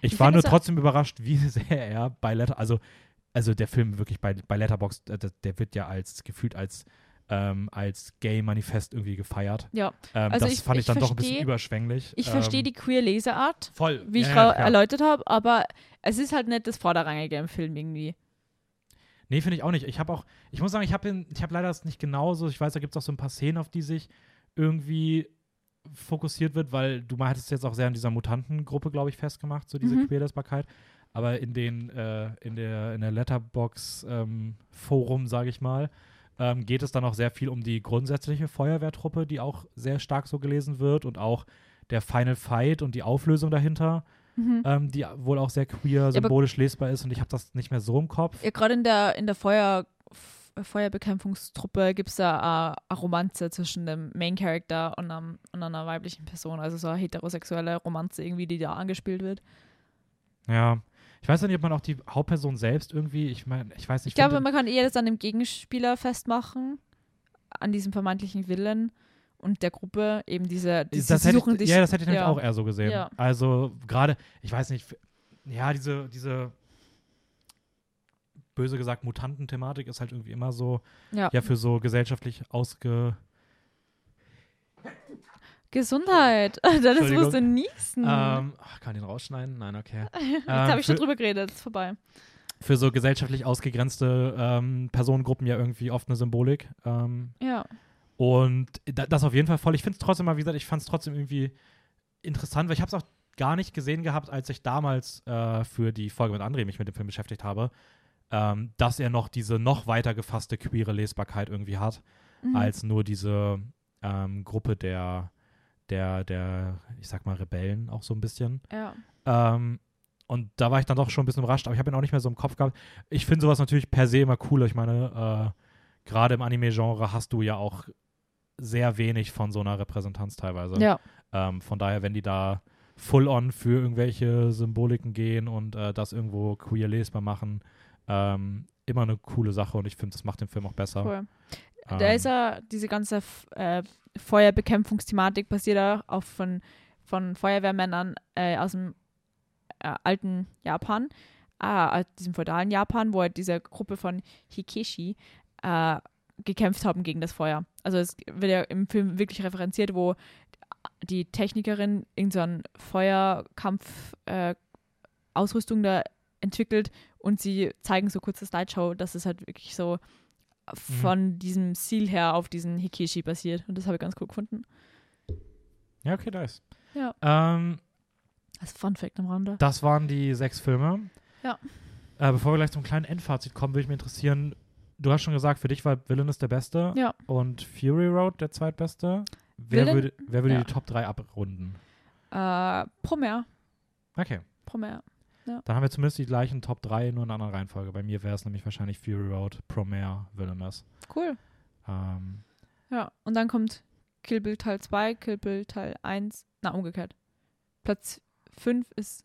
Ich, Ich war nur trotzdem überrascht, wie sehr er bei Letter, also, also der Film wirklich bei, bei Letterboxd, äh, der, der wird ja als gefühlt als ähm, als Gay-Manifest irgendwie gefeiert. Ja. Ähm, Also das ich- fand ich, ich dann doch ein bisschen versteh- überschwänglich. Ich ähm, verstehe die queer Leseart, Voll. wie ich ja, ja, ja, erläutert habe, aber es ist halt nicht das Vorderrangige im Film irgendwie. Nee, finde ich auch nicht. Ich habe auch, ich muss sagen, ich habe hab leider das nicht genauso. Ich weiß, da gibt es auch so ein paar Szenen, auf die sich irgendwie fokussiert wird, weil du mal hattest jetzt auch sehr an dieser Mutantengruppe, glaube ich, festgemacht, so diese Mhm. Queerlesbarkeit. Aber in den, äh, in der, in der Letterbox-Forum, sage ich mal, ähm, geht es dann auch sehr viel um die grundsätzliche Feuerwehrtruppe, die auch sehr stark so gelesen wird und auch der Final Fight und die Auflösung dahinter, Mhm. ähm, die wohl auch sehr queer symbolisch lesbar ist und ich habe das nicht mehr so im Kopf. Ja, gerade in der, in der Feuer, Feuerbekämpfungstruppe gibt es da äh, eine Romanze zwischen dem Main Character und, einem, und einer weiblichen Person. Also so eine heterosexuelle Romanze irgendwie, die da angespielt wird. Ja. Ich weiß nicht, ob man auch die Hauptperson selbst irgendwie, ich meine, ich weiß nicht. Ich glaube, man kann eher das an dem Gegenspieler festmachen, an diesem vermeintlichen Willen und der Gruppe, eben diese, die das suchen ich, dich. ja, das hätte ich nämlich ja. auch eher so gesehen. Ja. Also gerade, ich weiß nicht, ja, diese, diese böse gesagt Mutanten-Thematik ist halt irgendwie immer so, Ja. ja, für so gesellschaftlich ausge... Gesundheit. Dennis Entschuldigung. musste niesen. Ähm, ach, kann ich den rausschneiden? Nein, okay. Jetzt ähm, habe ich schon drüber geredet, ist vorbei. für so gesellschaftlich ausgegrenzte ähm, Personengruppen ja irgendwie oft eine Symbolik. Ähm, Ja. Und da, das auf jeden Fall voll. Ich finde es trotzdem mal, wie gesagt, ich fand es trotzdem irgendwie interessant, weil ich habe es auch gar nicht gesehen gehabt, als ich damals äh, für die Folge mit André mich mit dem Film beschäftigt habe, ähm, dass er noch diese noch weiter gefasste queere Lesbarkeit irgendwie hat, Mhm. als nur diese ähm, Gruppe der, der, der, ich sag mal, Rebellen auch so ein bisschen. Ja. Ähm, und da war ich dann doch schon ein bisschen überrascht, aber ich habe ihn auch nicht mehr so im Kopf gehabt. Ich finde sowas natürlich per se immer cooler. Ich meine, äh, gerade im Anime-Genre hast du ja auch sehr wenig von so einer Repräsentanz teilweise. Ja. Ähm, von daher, wenn die da full-on für irgendwelche Symboliken gehen und äh, das irgendwo queer lesbar machen, ähm, immer eine coole Sache und ich finde, das macht den Film auch besser. Cool. Ähm, Da ist ja diese ganze äh, Feuerbekämpfungsthematik basiert ja auch von, von Feuerwehrmännern äh, aus dem äh, alten Japan, äh, aus diesem feudalen Japan, wo halt diese Gruppe von Hikeshi äh, gekämpft haben gegen das Feuer. Also es wird ja im Film wirklich referenziert, wo die Technikerin irgendeinen Feuerkampf äh, Ausrüstung da entwickelt und sie zeigen so kurz das Slideshow, dass es halt wirklich so von diesem Ziel her auf diesen Hikishi basiert. Und das habe ich ganz cool gefunden. ja, okay, nice. Ja. Ähm, Als Fun Fact am Rande. Das waren die sechs Filme. Ja. Äh, bevor wir gleich zum kleinen Endfazit kommen, würde ich mich interessieren, du hast schon gesagt, für dich war Villainous der Beste Ja. und Fury Road der zweitbeste. Wer Villain- würde, wer würde ja. die Top 3 abrunden? Äh, Promare. Okay. Promare. Dann haben wir zumindest die gleichen Top 3, nur in einer anderen Reihenfolge. Bei mir wäre es nämlich wahrscheinlich Fury Road, Promare, Villainous. Cool. Ähm, Ja. Und dann kommt Kill Bill Teil 2, Kill Bill Teil 1. Na, umgekehrt. Platz 5 ist.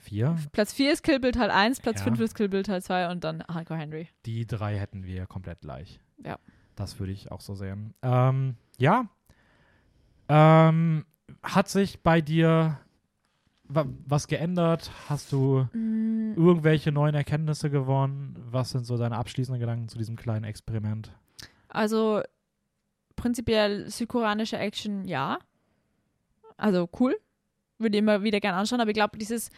Vier. Platz 4 ist Kill Bill Teil 1, Platz Ja. 5 ist Kill Bill Teil 2 und dann Hardcore Henry. Die drei hätten wir komplett gleich. Ja. Das würde ich auch so sehen. Ähm, ja. Ähm, hat sich bei dir wa was geändert? Hast du Mm, irgendwelche neuen Erkenntnisse gewonnen? Was sind so deine abschließenden Gedanken zu diesem kleinen Experiment? Also prinzipiell südkoreanische Action, ja. Also cool. Würde ich immer wieder gerne anschauen, aber ich glaube, dieses.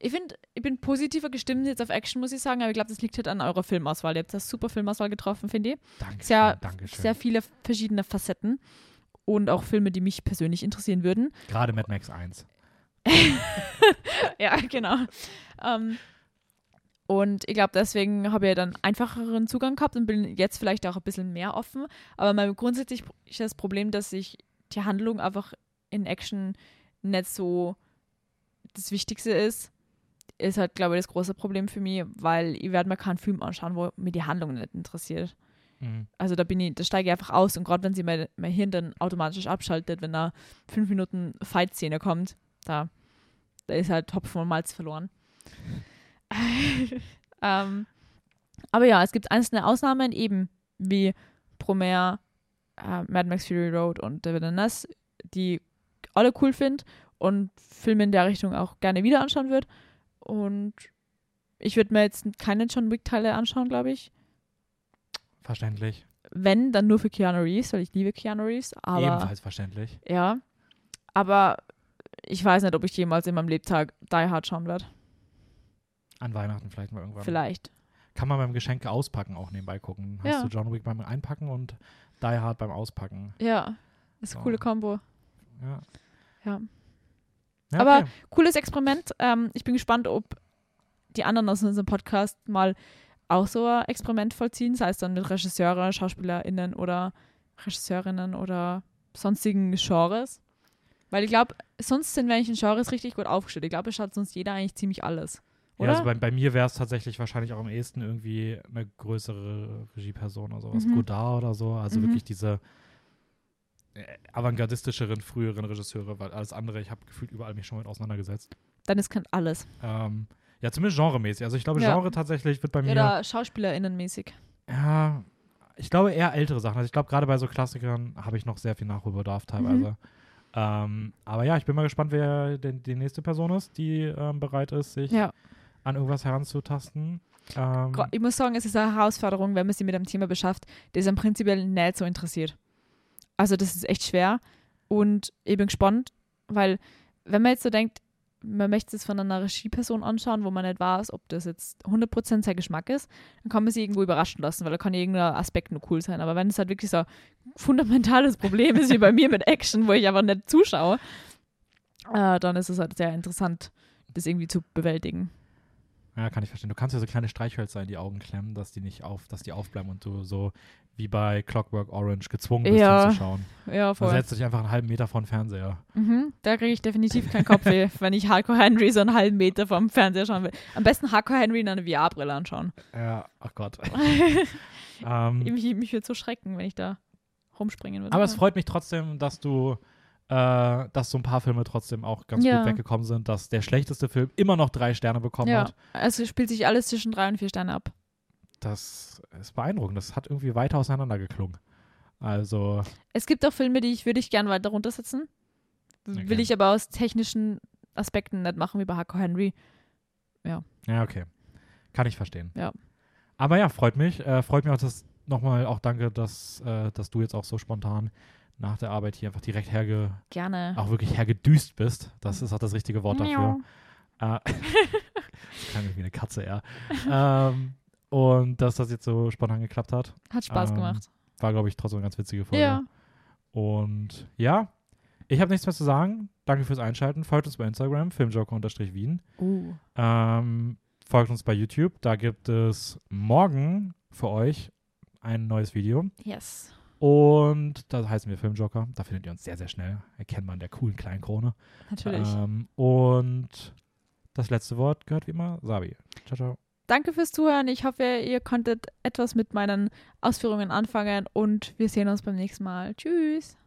Ich finde, ich bin positiver gestimmt jetzt auf Action, muss ich sagen, aber ich glaube, das liegt halt an eurer Filmauswahl. Ihr habt das super Filmauswahl getroffen, finde ich. Danke. Sehr- Dankeschön. Sehr viele verschiedene Facetten und auch Filme, die mich persönlich interessieren würden. Gerade Mad Max 1. ja, genau. Ähm, und ich glaube, deswegen habe ich dann einfacheren Zugang gehabt und bin jetzt vielleicht auch ein bisschen mehr offen. Aber mein grundsätzlich ist das Problem, dass ich die Handlung einfach in Action nicht so das Wichtigste ist. Ist halt, glaube ich, das große Problem für mich, weil ich werde mir keinen Film anschauen, wo mir die Handlung nicht interessiert. Mhm. Also da bin ich, da steige ich einfach aus und gerade wenn sie mein, mein Hirn dann automatisch abschaltet, wenn da fünf Minuten Fight-Szene kommt, da, da ist halt Hopfen und Malz verloren. ähm, aber ja, es gibt einzelne Ausnahmen, eben wie Promare, äh, Mad Max Fury Road und David and Ness, die alle cool finde und Filme in der Richtung auch gerne wieder anschauen würde. Und ich würde mir jetzt keine John Wick-Teile anschauen, glaube ich Verständlich. wenn, dann nur für Keanu Reeves, weil ich liebe Keanu Reeves. Aber Ebenfalls verständlich. ja. Aber ich weiß nicht, ob ich jemals in meinem Lebtag Die Hard schauen werde. An Weihnachten vielleicht mal irgendwann. Vielleicht. Kann man beim Geschenke auspacken auch nebenbei gucken. Hast Ja. du John Wick beim Einpacken und Die Hard beim Auspacken. Ja. Das ist So. eine coole Kombo. Ja. Ja. Ja, Aber- okay. Cooles Experiment. Ähm, ich bin gespannt, ob die anderen aus unserem Podcast mal auch so ein Experiment vollziehen, sei es dann mit Regisseure, SchauspielerInnen oder Regisseurinnen oder sonstigen Genres. Weil ich glaube, sonst sind wir eigentlich in Genres richtig gut aufgestellt. Ich glaube, es schaut sonst jeder eigentlich ziemlich alles. Oder? Ja, also bei, bei mir wäre es tatsächlich wahrscheinlich auch am ehesten irgendwie eine größere Regieperson oder sowas. Mhm. Godard oder so. Also Mhm. wirklich diese avantgardistischeren, früheren Regisseure, weil alles andere, ich habe gefühlt überall mich schon mit auseinandergesetzt. Dann ist kein alles. Ähm, ja, zumindest genremäßig. Also ich glaube, Ja. Genre tatsächlich wird bei mir. Oder SchauspielerInnenmäßig. Ja, ich glaube eher ältere Sachen. Also ich glaube, gerade bei so Klassikern habe ich noch sehr viel Nachholbedarf teilweise. Ähm, aber ja, ich bin mal gespannt, wer denn die nächste Person ist, die ähm, bereit ist, sich Ja. an irgendwas heranzutasten. Ähm, Ich muss sagen, es ist eine Herausforderung, wenn man sich mit einem Thema beschafft, das einem prinzipiell nicht so interessiert. Also das ist echt schwer und ich bin gespannt, weil wenn man jetzt so denkt, man möchte es von einer Regieperson anschauen, wo man nicht weiß, ob das jetzt 100% sein Geschmack ist, dann kann man sich irgendwo überraschen lassen, weil da kann irgendein Aspekt nur cool sein. Aber wenn es halt wirklich so ein fundamentales Problem ist, wie bei mir mit Action, wo ich einfach nicht zuschaue, äh, dann ist es halt sehr interessant, das irgendwie zu bewältigen. Ja, kann ich verstehen. Du kannst ja so kleine Streichhölzer in die Augen klemmen, dass die nicht auf, dass die aufbleiben und du so wie bei Clockwork Orange gezwungen bist Ja, hinzuschauen. Ja, Dann voll. setzt du dich einfach einen halben Meter vor den Fernseher. Mhm, da kriege ich definitiv keinen Kopfweh, wenn ich Hardcore Henry so einen halben Meter vom Fernseher schauen will. Am besten Hardcore Henry in einer VR-Brille anschauen. Ja, ach Gott. ähm, mich mich würde so schrecken, wenn ich da rumspringen würde. aber es freut mich trotzdem, dass du, äh, dass so ein paar Filme trotzdem auch ganz Ja. gut weggekommen sind, dass der schlechteste Film immer noch drei Sterne bekommen Ja, hat. also spielt sich alles zwischen drei und vier Sterne ab. Das ist beeindruckend. Das hat irgendwie weiter auseinander geklungen. Also, Es gibt auch Filme, die ich würde ich gern weiter runtersetzen. Okay. Will ich aber aus technischen Aspekten nicht machen wie bei Hardcore Henry. ja, okay. Kann ich verstehen. Ja. Aber ja, freut mich. Äh, freut mich auch, dass nochmal auch danke, dass, äh, dass du jetzt auch so spontan nach der Arbeit hier einfach direkt herge, Gerne. auch wirklich hergedüst bist. Das ist auch das richtige Wort dafür. Äh, das klang wie eine Katze, eher. ähm, und dass das jetzt so spontan geklappt hat, Hat Spaß ähm, gemacht. war, glaube ich, trotzdem eine ganz witzige Folge. Ja. Und ja, ich habe nichts mehr zu sagen. Danke fürs Einschalten. Folgt uns bei Instagram, filmjoker-wien. Uh. Ähm, folgt uns bei YouTube. Da gibt es morgen für euch ein neues Video. Yes. Und da heißen wir Filmjoker. Da findet ihr uns sehr, sehr schnell. Erkennt man der coolen kleinen Krone. Natürlich. Ähm, und das letzte Wort gehört wie immer Sabi. Ciao, ciao. Danke fürs Zuhören. Ich hoffe, ihr konntet etwas mit meinen Ausführungen anfangen und wir sehen uns beim nächsten Mal. Tschüss.